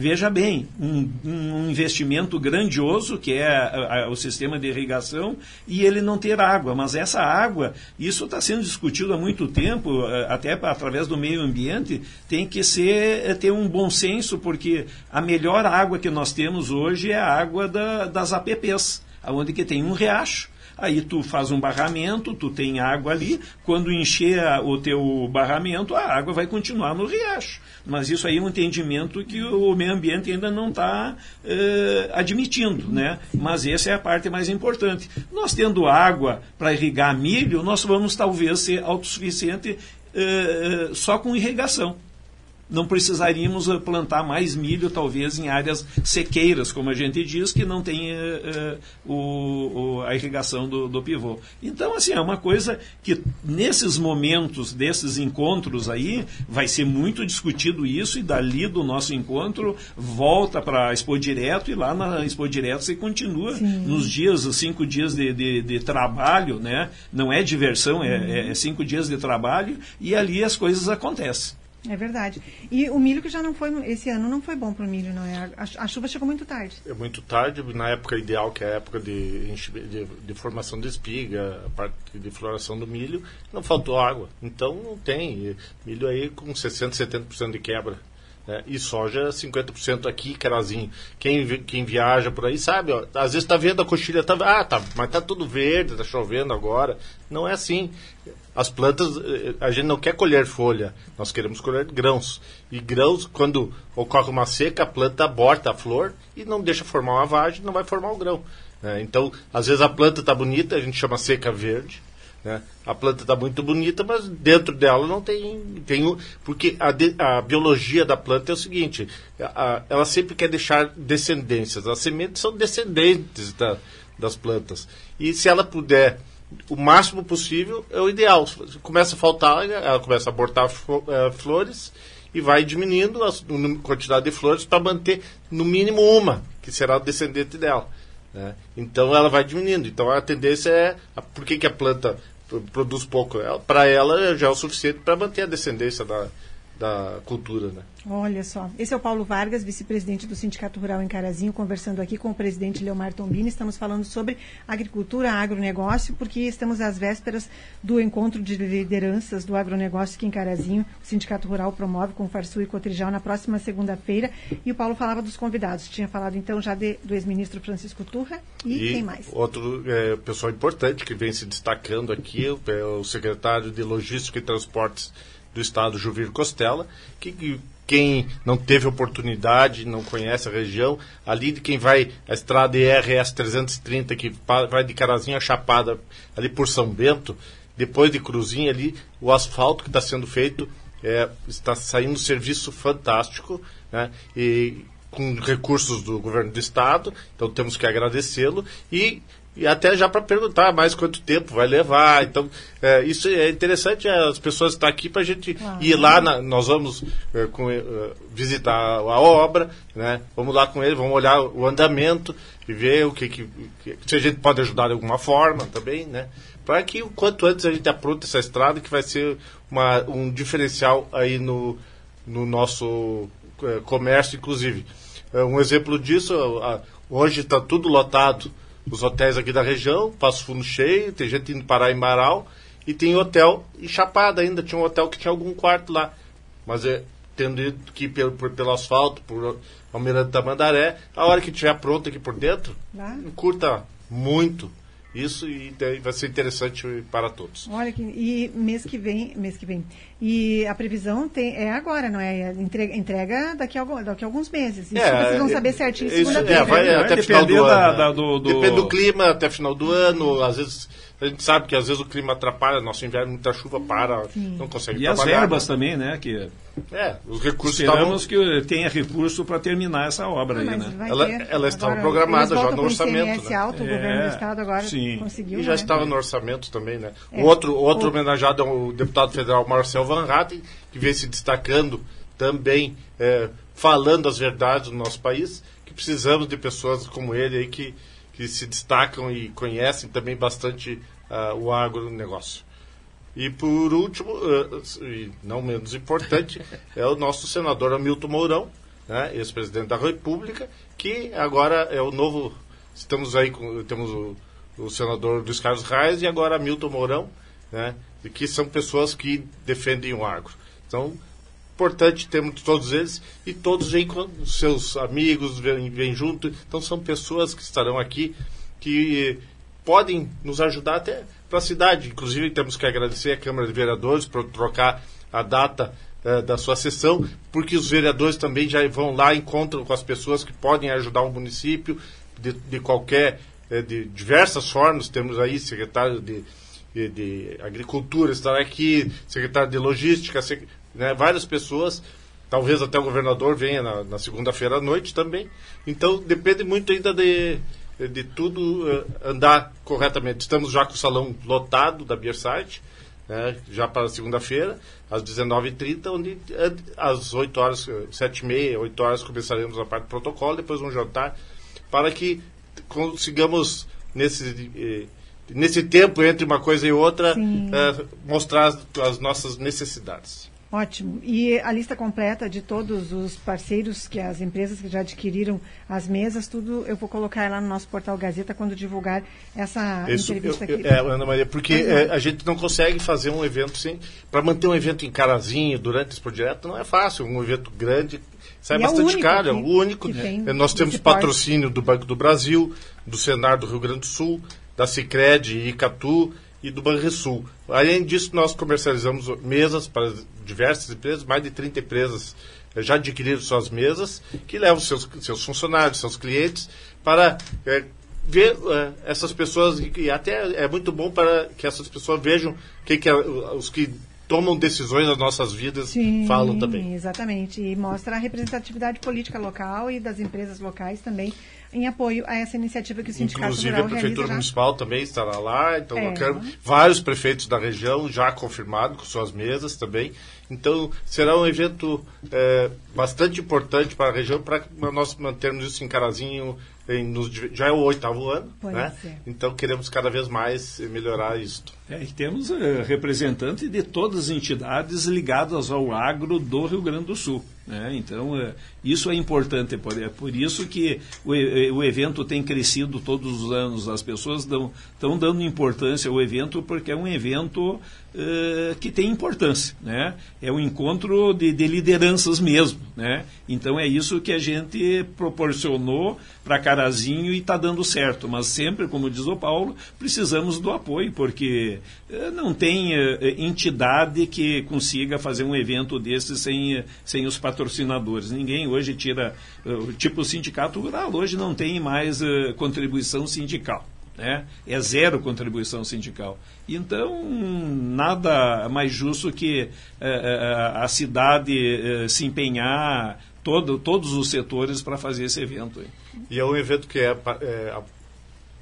Veja bem, um, um, investimento grandioso que é a, a, o sistema de irrigação e ele não ter água. Mas essa água, isso está sendo discutido há muito tempo, eh, até através do meio ambiente, tem que ser eh, ter um bom senso, porque a melhor água que nós temos hoje é a água da, das APPs, onde que tem um riacho aí tu faz um barramento, tu tem água ali, quando encher o teu barramento, a água vai continuar no riacho. Mas isso aí é um entendimento que o meio ambiente ainda não está eh, admitindo, né? Mas essa é a parte mais importante. Nós tendo água para irrigar milho, nós vamos talvez ser autossuficiente eh, só com irrigação não precisaríamos eh, plantar mais milho, talvez, em áreas sequeiras, como a gente diz, que não tem uh, o, o, a irrigação do, do, pivô. Então, assim, é uma coisa que nesses momentos, desses encontros aí, vai ser muito discutido isso e dali do nosso encontro volta para a Expo Direto e lá na Expo Direto você continua Sim. nos dias, os cinco dias de, de, de, trabalho, né? Não é diversão, é, uhum. é, é cinco dias de trabalho e ali as coisas acontecem. É verdade. E o milho que já não foi, esse ano não foi bom para o milho, não é? A, a, chuva chegou muito tarde. É muito tarde, na época ideal, que é a época de, de, de formação de espiga, a parte de floração do milho, não faltou água. Então não tem. Milho aí com 60%, 70% de quebra. Né? E soja 50% aqui, carazinho. Quem, quem viaja por aí sabe, ó, às vezes está vendo a coxilha, tá, ah, tá, mas está tudo verde, está chovendo agora. Não é assim. As plantas, eh, a gente não quer colher folha, nós queremos colher grãos. E grãos, quando ocorre uma seca, a planta aborta a flor e não deixa formar uma vagem, não vai formar o grão. Né? Então, às vezes a planta está bonita, a gente chama seca verde. Né? A planta está muito bonita, mas dentro dela não tem. tem porque a, de, a biologia da planta é o seguinte: a, ela sempre quer deixar descendências. As sementes são descendentes da, das plantas. E se ela puder o máximo possível é o ideal. Começa a faltar, ela começa a abortar é, flores e vai diminuindo a quantidade de flores para manter no mínimo uma, que será o descendente dela. Né? Então ela vai diminuindo. Então a tendência é. Por que, que a planta produz pouco? Para ela já é o suficiente para manter a descendência da, da cultura, né? Olha só, esse é o Paulo Vargas, vice-presidente do Sindicato Rural em Carazinho, conversando aqui com o presidente Leomar Tombini. Estamos falando sobre agricultura, agronegócio, porque estamos às vésperas do encontro de lideranças do agronegócio aqui em Carazinho. O Sindicato Rural promove com Farsu e Cotrijal na próxima segunda-feira. E o Paulo falava dos convidados. Tinha falado então já de, do ex-ministro Francisco Turra e, e, quem mais? Outro é, pessoal importante que vem se destacando aqui, é o secretário de Logística e Transportes do estado Juvir Costela, que, que quem não teve oportunidade, não conhece a região, ali de quem vai a estrada IRS 330, que vai de Carazinho a Chapada, ali por São Bento, depois de Cruzinha ali, o asfalto que está sendo feito é, está saindo um serviço fantástico, né? E com recursos do governo do estado, então temos que agradecê-lo e e até já para perguntar mais quanto tempo vai levar. Então, é, isso é interessante, é, as pessoas estão aqui para a gente ir lá, na, nós vamos é, com, é, visitar a obra, né? vamos lá com ele, vamos olhar o andamento e ver o que, que, que se a gente pode ajudar de alguma forma também, né? Para que o quanto antes a gente apronte essa estrada, que vai ser uma, um diferencial aí no, no nosso é, comércio, inclusive. Um exemplo disso, hoje está tudo lotado os hotéis aqui da região, Passo Fundo cheio, tem gente indo parar em Marau, e tem hotel em Chapada ainda, tinha um hotel que tinha algum quarto lá. Mas é, tendo ido que pelo, por, pelo asfalto, por Almirante Tamandaré, a hora que estiver pronto aqui por dentro, ah. curta muito isso e vai ser interessante para todos. Olha que e mês que vem, mês que vem. E a previsão tem, é agora, não é? é entrega, entrega daqui, a, daqui a alguns meses. Isso é, vocês vão saber certinho segunda-feira. É, vai né? até final do da, ano. Da, do, do... Depende do clima até final do ano, às vezes a gente sabe que às vezes o clima atrapalha, nosso inverno, muita chuva para, Sim. não consegue e trabalhar. E as verbas também, né? Que é, os recursos Esperamos tavam... que tenha recurso para terminar essa obra ah, aí, né? Ela, ela estava programada já no orçamento. Né? alto, o é, governo do estado agora sim. Conseguiu. E já né? estava no orçamento também, né? É. O outro, outro o... homenageado é o deputado federal Marcel Van Hatten, que vem se destacando também, é, falando as verdades do nosso país, que precisamos de pessoas como ele aí que que se destacam e conhecem também bastante uh, o agronegócio. E por último, uh, e não menos importante, é o nosso senador Hamilton Mourão, né, ex-presidente da República, que agora é o novo. Estamos aí com. Temos o, o senador Luiz Carlos Reis e agora Hamilton Mourão, né, que são pessoas que defendem o agro. Então, importante termos todos eles e todos vêm com seus amigos, vêm, vêm junto. Então são pessoas que estarão aqui que podem nos ajudar até para a cidade. Inclusive temos que agradecer à Câmara de Vereadores por trocar a data eh, da sua sessão, porque os vereadores também já vão lá, encontram com as pessoas que podem ajudar o município de, de qualquer, eh, de diversas formas. Temos aí secretário de, de, de Agricultura estará aqui, secretário de Logística, né, várias pessoas, talvez até o governador venha na, na segunda-feira à noite também. Então depende muito ainda de, de tudo uh, andar corretamente. Estamos já com o salão lotado da Beersite, né, já para segunda-feira, às 19h30, onde eh, às 8 horas, 7h30, 8 horas começaremos a parte do protocolo, depois um jantar, para que consigamos nesse. Eh, nesse tempo entre uma coisa e outra, uh, mostrar as, as nossas necessidades. Ótimo. E a lista completa de todos os parceiros, que as empresas que já adquiriram as mesas, tudo eu vou colocar lá no nosso portal Gazeta quando divulgar essa Isso, entrevista eu, aqui. é, Ana Maria, porque é, a gente não consegue fazer um evento sem. Para manter um evento em Carazinho durante esse projeto não é fácil. Um evento grande sai e bastante é caro, é o único. É, nós temos patrocínio do Banco do Brasil, do Senar do Rio Grande do Sul, da Cicred e Icatu e do Banrisul. Além disso, nós comercializamos mesas para diversas empresas, mais de 30 empresas já adquiriram suas mesas, que levam seus, seus funcionários, seus clientes, para é, ver é, essas pessoas, e, até é muito bom para que essas pessoas vejam que, que os que tomam decisões nas nossas vidas Sim, falam também. Exatamente. E mostra a representatividade política local e das empresas locais também em apoio a essa iniciativa que o Sindicato Inclusive Rural a Prefeitura já. Municipal também estará lá, então É. quero vários prefeitos da região já confirmados com suas mesas também. Então será um evento é, bastante importante para a região para nós mantermos isso em Carazinho. Em, nos já é o oitavo ano, Pois né? é. Então queremos cada vez mais melhorar isso. É, e temos eh, representantes de todas as entidades ligadas ao agro do Rio Grande do Sul. né? Então, eh, isso é importante. Por, é por isso que o, o evento tem crescido todos os anos. As pessoas estão dando importância ao evento porque é um evento eh, que tem importância. Né? É um encontro de, de lideranças mesmo. Né? Então, é isso que a gente proporcionou para Carazinho e está dando certo. Mas sempre, como diz o Paulo, precisamos do apoio, porque não tem eh, entidade que consiga fazer um evento desse sem, eh, sem os patrocinadores. Ninguém hoje tira, eh, tipo o sindicato rural, hoje não tem mais eh, contribuição sindical. Né? É zero contribuição sindical. Então, nada mais justo que eh, eh, a cidade eh, se empenhar, todo, todos os setores, para fazer esse evento. E é um evento que é, é,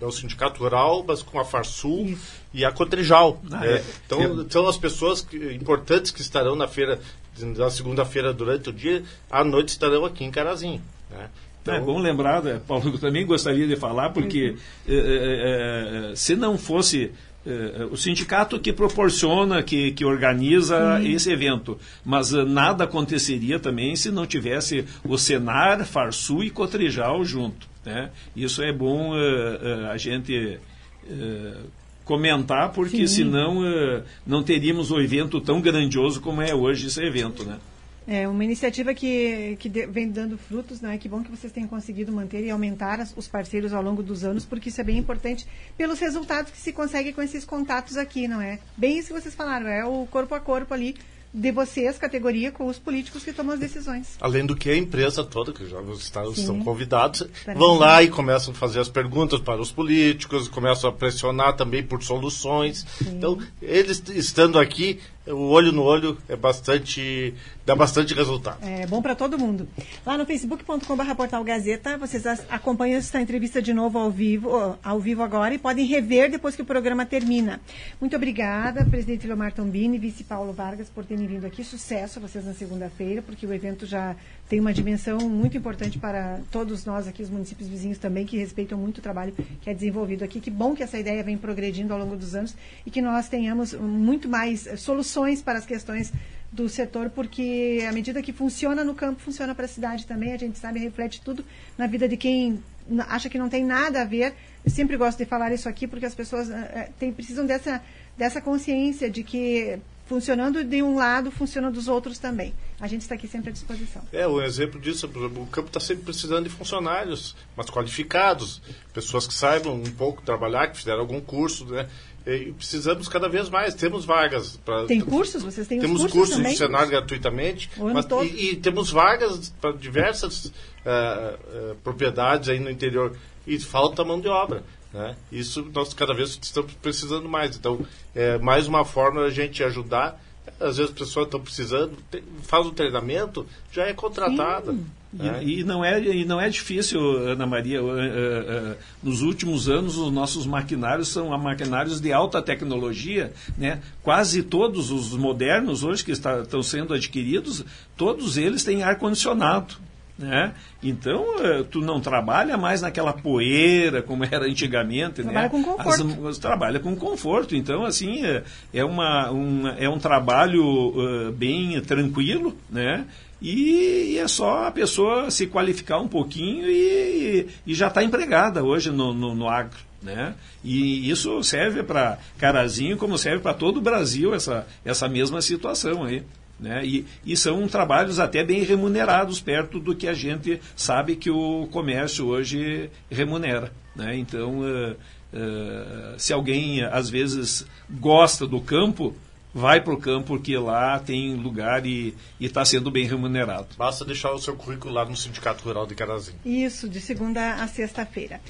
é o Sindicato Rural, mas com a Farsul e a Cotrijal. Ah, né? é. Então, É. são as pessoas que- importantes que estarão na feira, na segunda-feira durante o dia, à noite estarão aqui em Carazinho. Né? É bom lembrar, né, Paulo, eu também gostaria de falar, porque eh, se não fosse o sindicato que proporciona, que, que organiza Sim. esse evento, mas nada aconteceria também se não tivesse o Senar, Farsul e Cotrijal junto. Né? Isso é bom eh, eh, a gente eh, comentar, porque Sim. senão não teríamos o evento tão grandioso como é hoje esse evento. Né? É uma iniciativa que, que de- vem dando frutos, né? Que bom que vocês tenham conseguido manter e aumentar as- os parceiros ao longo dos anos, porque isso é bem importante pelos resultados que se consegue com esses contatos aqui, não é? Bem isso que vocês falaram, é o corpo a corpo ali de vocês, categoria, com os políticos que tomam as decisões. Além do que a empresa toda, que já está, Sim. estão convidados, vão lá e começam a fazer as perguntas para os políticos, começam a pressionar também por soluções. Então, eles estando aqui, o olho no olho é bastante. dá bastante resultado. É bom para todo mundo. Lá no facebook.com.br portal Gazeta, vocês acompanham essa entrevista de novo ao vivo, ao vivo agora e podem rever depois que o programa termina. Muito obrigada, presidente Leomar Tombini, vice Paulo Vargas, por terem vindo aqui. Sucesso a vocês na segunda-feira, porque o evento já tem uma dimensão muito importante para todos nós aqui, os municípios vizinhos também, que respeitam muito o trabalho que é desenvolvido aqui. Que bom que essa ideia vem progredindo ao longo dos anos e que nós tenhamos muito mais eh, soluções para as questões do setor, porque à medida que funciona no campo, funciona para a cidade também. A gente sabe, reflete tudo na vida de quem acha que não tem nada a ver. Eu sempre gosto de falar isso aqui, porque as pessoas eh, têm- precisam dessa, dessa consciência de que funcionando de um lado, funciona dos outros também. A gente está aqui sempre à disposição. É, um exemplo disso, o campo está sempre precisando de funcionários, mas qualificados, pessoas que saibam um pouco trabalhar, que fizeram algum curso, né? E precisamos cada vez mais, temos vagas. Pra, Tem cursos? Vocês têm os temos cursos cursos também? Senar gratuitamente, mas- e, e temos vagas para diversas ah, ah, propriedades aí no interior e falta mão de obra. Né? Isso nós cada vez estamos precisando mais. Então, é mais uma forma da gente ajudar. Às vezes as pessoas estão precisando, tem- faz o treinamento, já é contratada. né? E, e não é, e não é difícil, Ana Maria. eh, eh, eh, nos últimos anos, os nossos maquinários são a maquinários de alta tecnologia. Né? Quase todos os modernos hoje que está- estão sendo adquiridos, todos eles têm ar-condicionado. Né? Então, eh, tu não trabalha mais naquela poeira como era antigamente. Trabalha né? com conforto. As- trabalha com conforto. Então, assim, é, é, uma, um, é um trabalho eh, bem tranquilo, né? E, e é só a pessoa se qualificar um pouquinho e, e já está empregada hoje no, no, no agro. Né? E isso serve para Carazinho como serve para todo o Brasil, essa, essa mesma situação aí. Né? E, e são trabalhos até bem remunerados, perto do que a gente sabe que o comércio hoje remunera. Né? Então, eh, eh, se alguém às vezes gosta do campo, vai para o campo porque lá tem lugar e está sendo bem remunerado. Basta deixar o seu currículo lá no Sindicato Rural de Carazinho. Isso, de segunda a sexta-feira.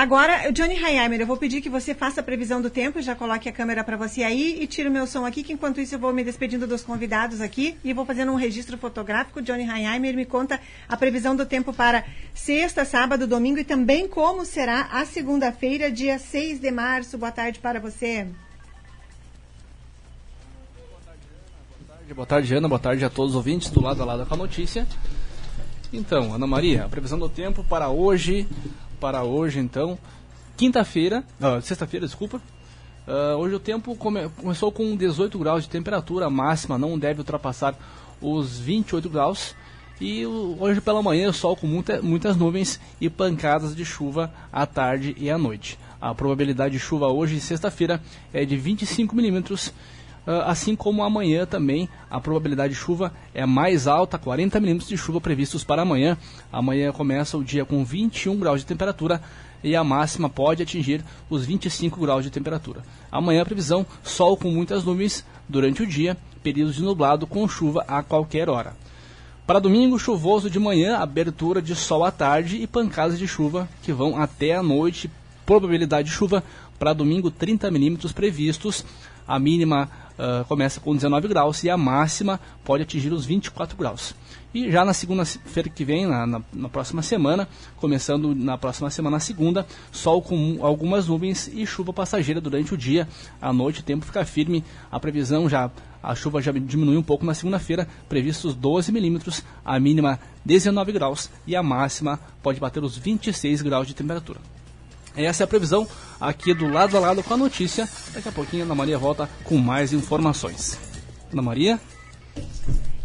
Agora, Johnny Heimer, eu vou pedir que você faça a previsão do tempo, já coloque a câmera para você aí e tire o meu som aqui, que enquanto isso eu vou me despedindo dos convidados aqui e vou fazendo um registro fotográfico. Johnny Heimer me conta a previsão do tempo para sexta, sábado, domingo e também como será a segunda-feira, dia 6 de março. Boa tarde para você. Boa tarde, Ana. Boa tarde a todos os ouvintes do lado a lado com a notícia. Então, Ana Maria, a previsão do tempo para hoje, para hoje, então, quinta-feira, uh, sexta-feira, desculpa. Uh, hoje o tempo come, começou com 18 graus de temperatura, máxima não deve ultrapassar os 28 graus. E hoje pela manhã o sol com muita, muitas nuvens e pancadas de chuva à tarde e à noite. A probabilidade de chuva hoje, sexta-feira, é de 25 milímetros assim como amanhã também a probabilidade de chuva é mais alta, 40 milímetros de chuva previstos para amanhã. Amanhã começa o dia com 21 graus de temperatura e a máxima pode atingir os 25 graus de temperatura. Amanhã a previsão, sol com muitas nuvens durante o dia, períodos de nublado com chuva a qualquer hora. Para domingo, chuvoso de manhã, abertura de sol à tarde e pancadas de chuva que vão até a noite. Probabilidade de chuva para domingo 30 milímetros previstos. A mínima uh, começa com 19 graus e a máxima pode atingir os 24 graus. E já na segunda-feira que vem, na, na, na, próxima semana, começando na próxima semana, segunda, sol com algumas nuvens e chuva passageira durante o dia. À noite o tempo fica firme, a previsão já, a chuva já diminui um pouco na segunda-feira, previstos 12 milímetros, a mínima 19 graus e a máxima pode bater os 26 graus de temperatura. Essa é a previsão aqui do lado a lado com a notícia. Daqui a pouquinho a Ana Maria volta com mais informações. Ana Maria?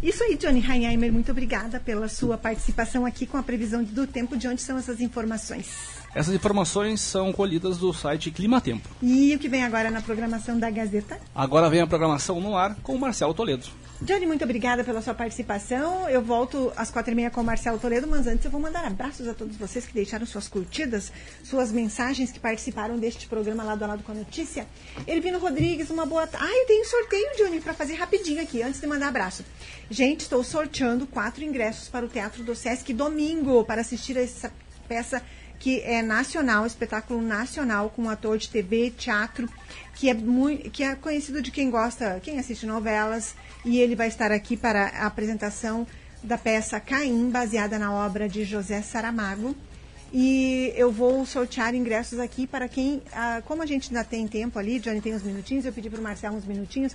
Isso aí, Johnny Heinheimer, muito obrigada pela sua participação aqui com a previsão do tempo. De onde são essas informações? Essas informações são colhidas do site Climatempo. E o que vem agora na programação da Gazeta? Agora vem a programação no ar com o Marcelo Toledo. Johnny, muito obrigada pela sua participação. Eu volto às quatro e meia com o Marcelo Toledo, mas antes eu vou mandar abraços a todos vocês que deixaram suas curtidas, suas mensagens que participaram deste programa lado a lado com a notícia. Elvino Rodrigues, uma boa tarde. Ah, eu tenho um sorteio, Johnny, para fazer rapidinho aqui, antes de mandar abraço. Gente, estou sorteando quatro ingressos para o Teatro do Sesc domingo, para assistir a essa peça que é nacional, espetáculo nacional, com um ator de TV, teatro, que é, muito, que é conhecido de quem gosta, quem assiste novelas, e ele vai estar aqui para a apresentação da peça Caim, baseada na obra de José Saramago. E eu vou sortear ingressos aqui para quem, ah, como a gente ainda tem tempo ali, Johnny tem uns minutinhos, eu pedi para o Marcelo uns minutinhos,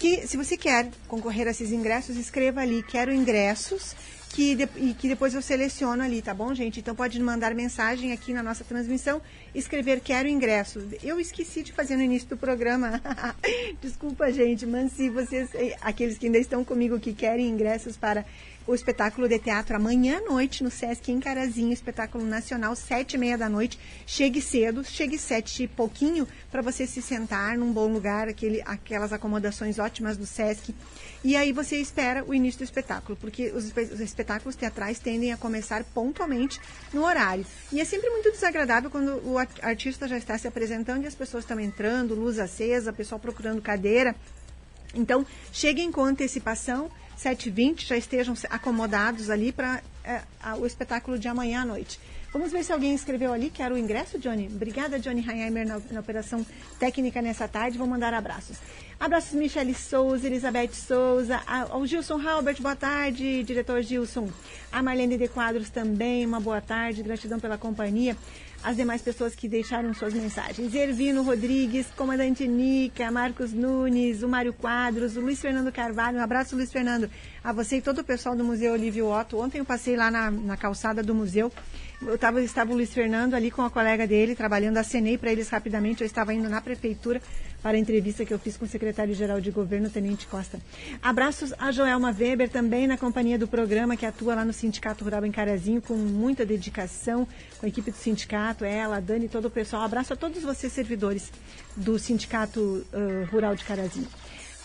que se você quer concorrer a esses ingressos, escreva ali, quero ingressos, que, de, e que depois eu seleciono ali, tá bom, gente? Então pode mandar mensagem aqui na nossa transmissão, escrever quero ingressos. Eu esqueci de fazer no início do programa. Desculpa, gente, mas se vocês, eh, aqueles que ainda estão comigo que querem ingressos para o espetáculo de teatro amanhã à noite no Sesc em Carazinho, espetáculo nacional, sete e meia da noite. Chegue cedo, chegue sete e pouquinho para você se sentar num bom lugar, aquele, aquelas acomodações ótimas do Sesc. E aí você espera o início do espetáculo, porque os, os espetáculos teatrais tendem a começar pontualmente no horário. E é sempre muito desagradável quando o artista já está se apresentando e as pessoas estão entrando, luz acesa, pessoal procurando cadeira. Então, cheguem com antecipação 7h20 já estejam acomodados ali para é, o espetáculo de amanhã à noite. Vamos ver se alguém escreveu ali, quero o ingresso, Johnny. Obrigada, Johnny Heinheimer, na, na, operação técnica nessa tarde. Vou mandar abraços. Abraços, Michele Souza, Elizabeth Souza, ao Gilson Halbert, boa tarde, diretor Gilson. A Marlene de Quadros também, uma boa tarde, gratidão pela companhia as demais pessoas que deixaram suas mensagens. Ervino Rodrigues, comandante Nica, Marcos Nunes, o Mário Quadros, o Luiz Fernando Carvalho. Um abraço, Luiz Fernando, a você e todo o pessoal do Museu Olívio Otto. Ontem eu passei lá na, na calçada do museu. Eu tava, estava o Luiz Fernando ali com a colega dele, trabalhando, acenei para eles rapidamente. Eu estava indo na prefeitura para a entrevista que eu fiz com o secretário-geral de governo, Tenente Costa. Abraços a Joelma Weber, também na companhia do programa, que atua lá no Sindicato Rural em Carazinho, com muita dedicação, com a equipe do sindicato, ela, a Dani todo o pessoal. Abraço a todos vocês, servidores do Sindicato uh, Rural de Carazinho.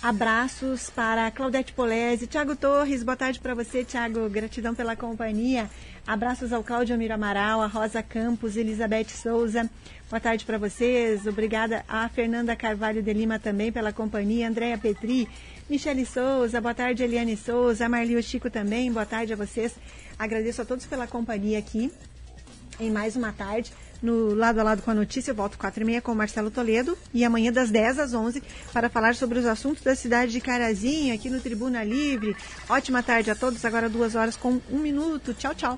Abraços para Claudete Polese, Tiago Torres, boa tarde para você, Tiago, gratidão pela companhia. Abraços ao Cláudio Amiro Amaral, a Rosa Campos, Elizabeth Souza. Boa tarde para vocês. Obrigada a Fernanda Carvalho de Lima também pela companhia. Andréa Petri, Michele Souza. Boa tarde, Eliane Souza. Marlio Chico também. Boa tarde a vocês. Agradeço a todos pela companhia aqui em mais uma tarde no Lado a Lado com a Notícia. Eu volto 4 e meia com o Marcelo Toledo e amanhã das 10 às 11 para falar sobre os assuntos da cidade de Carazinho aqui no Tribuna Livre. Ótima tarde a todos. Agora duas horas com um minuto. Tchau, tchau.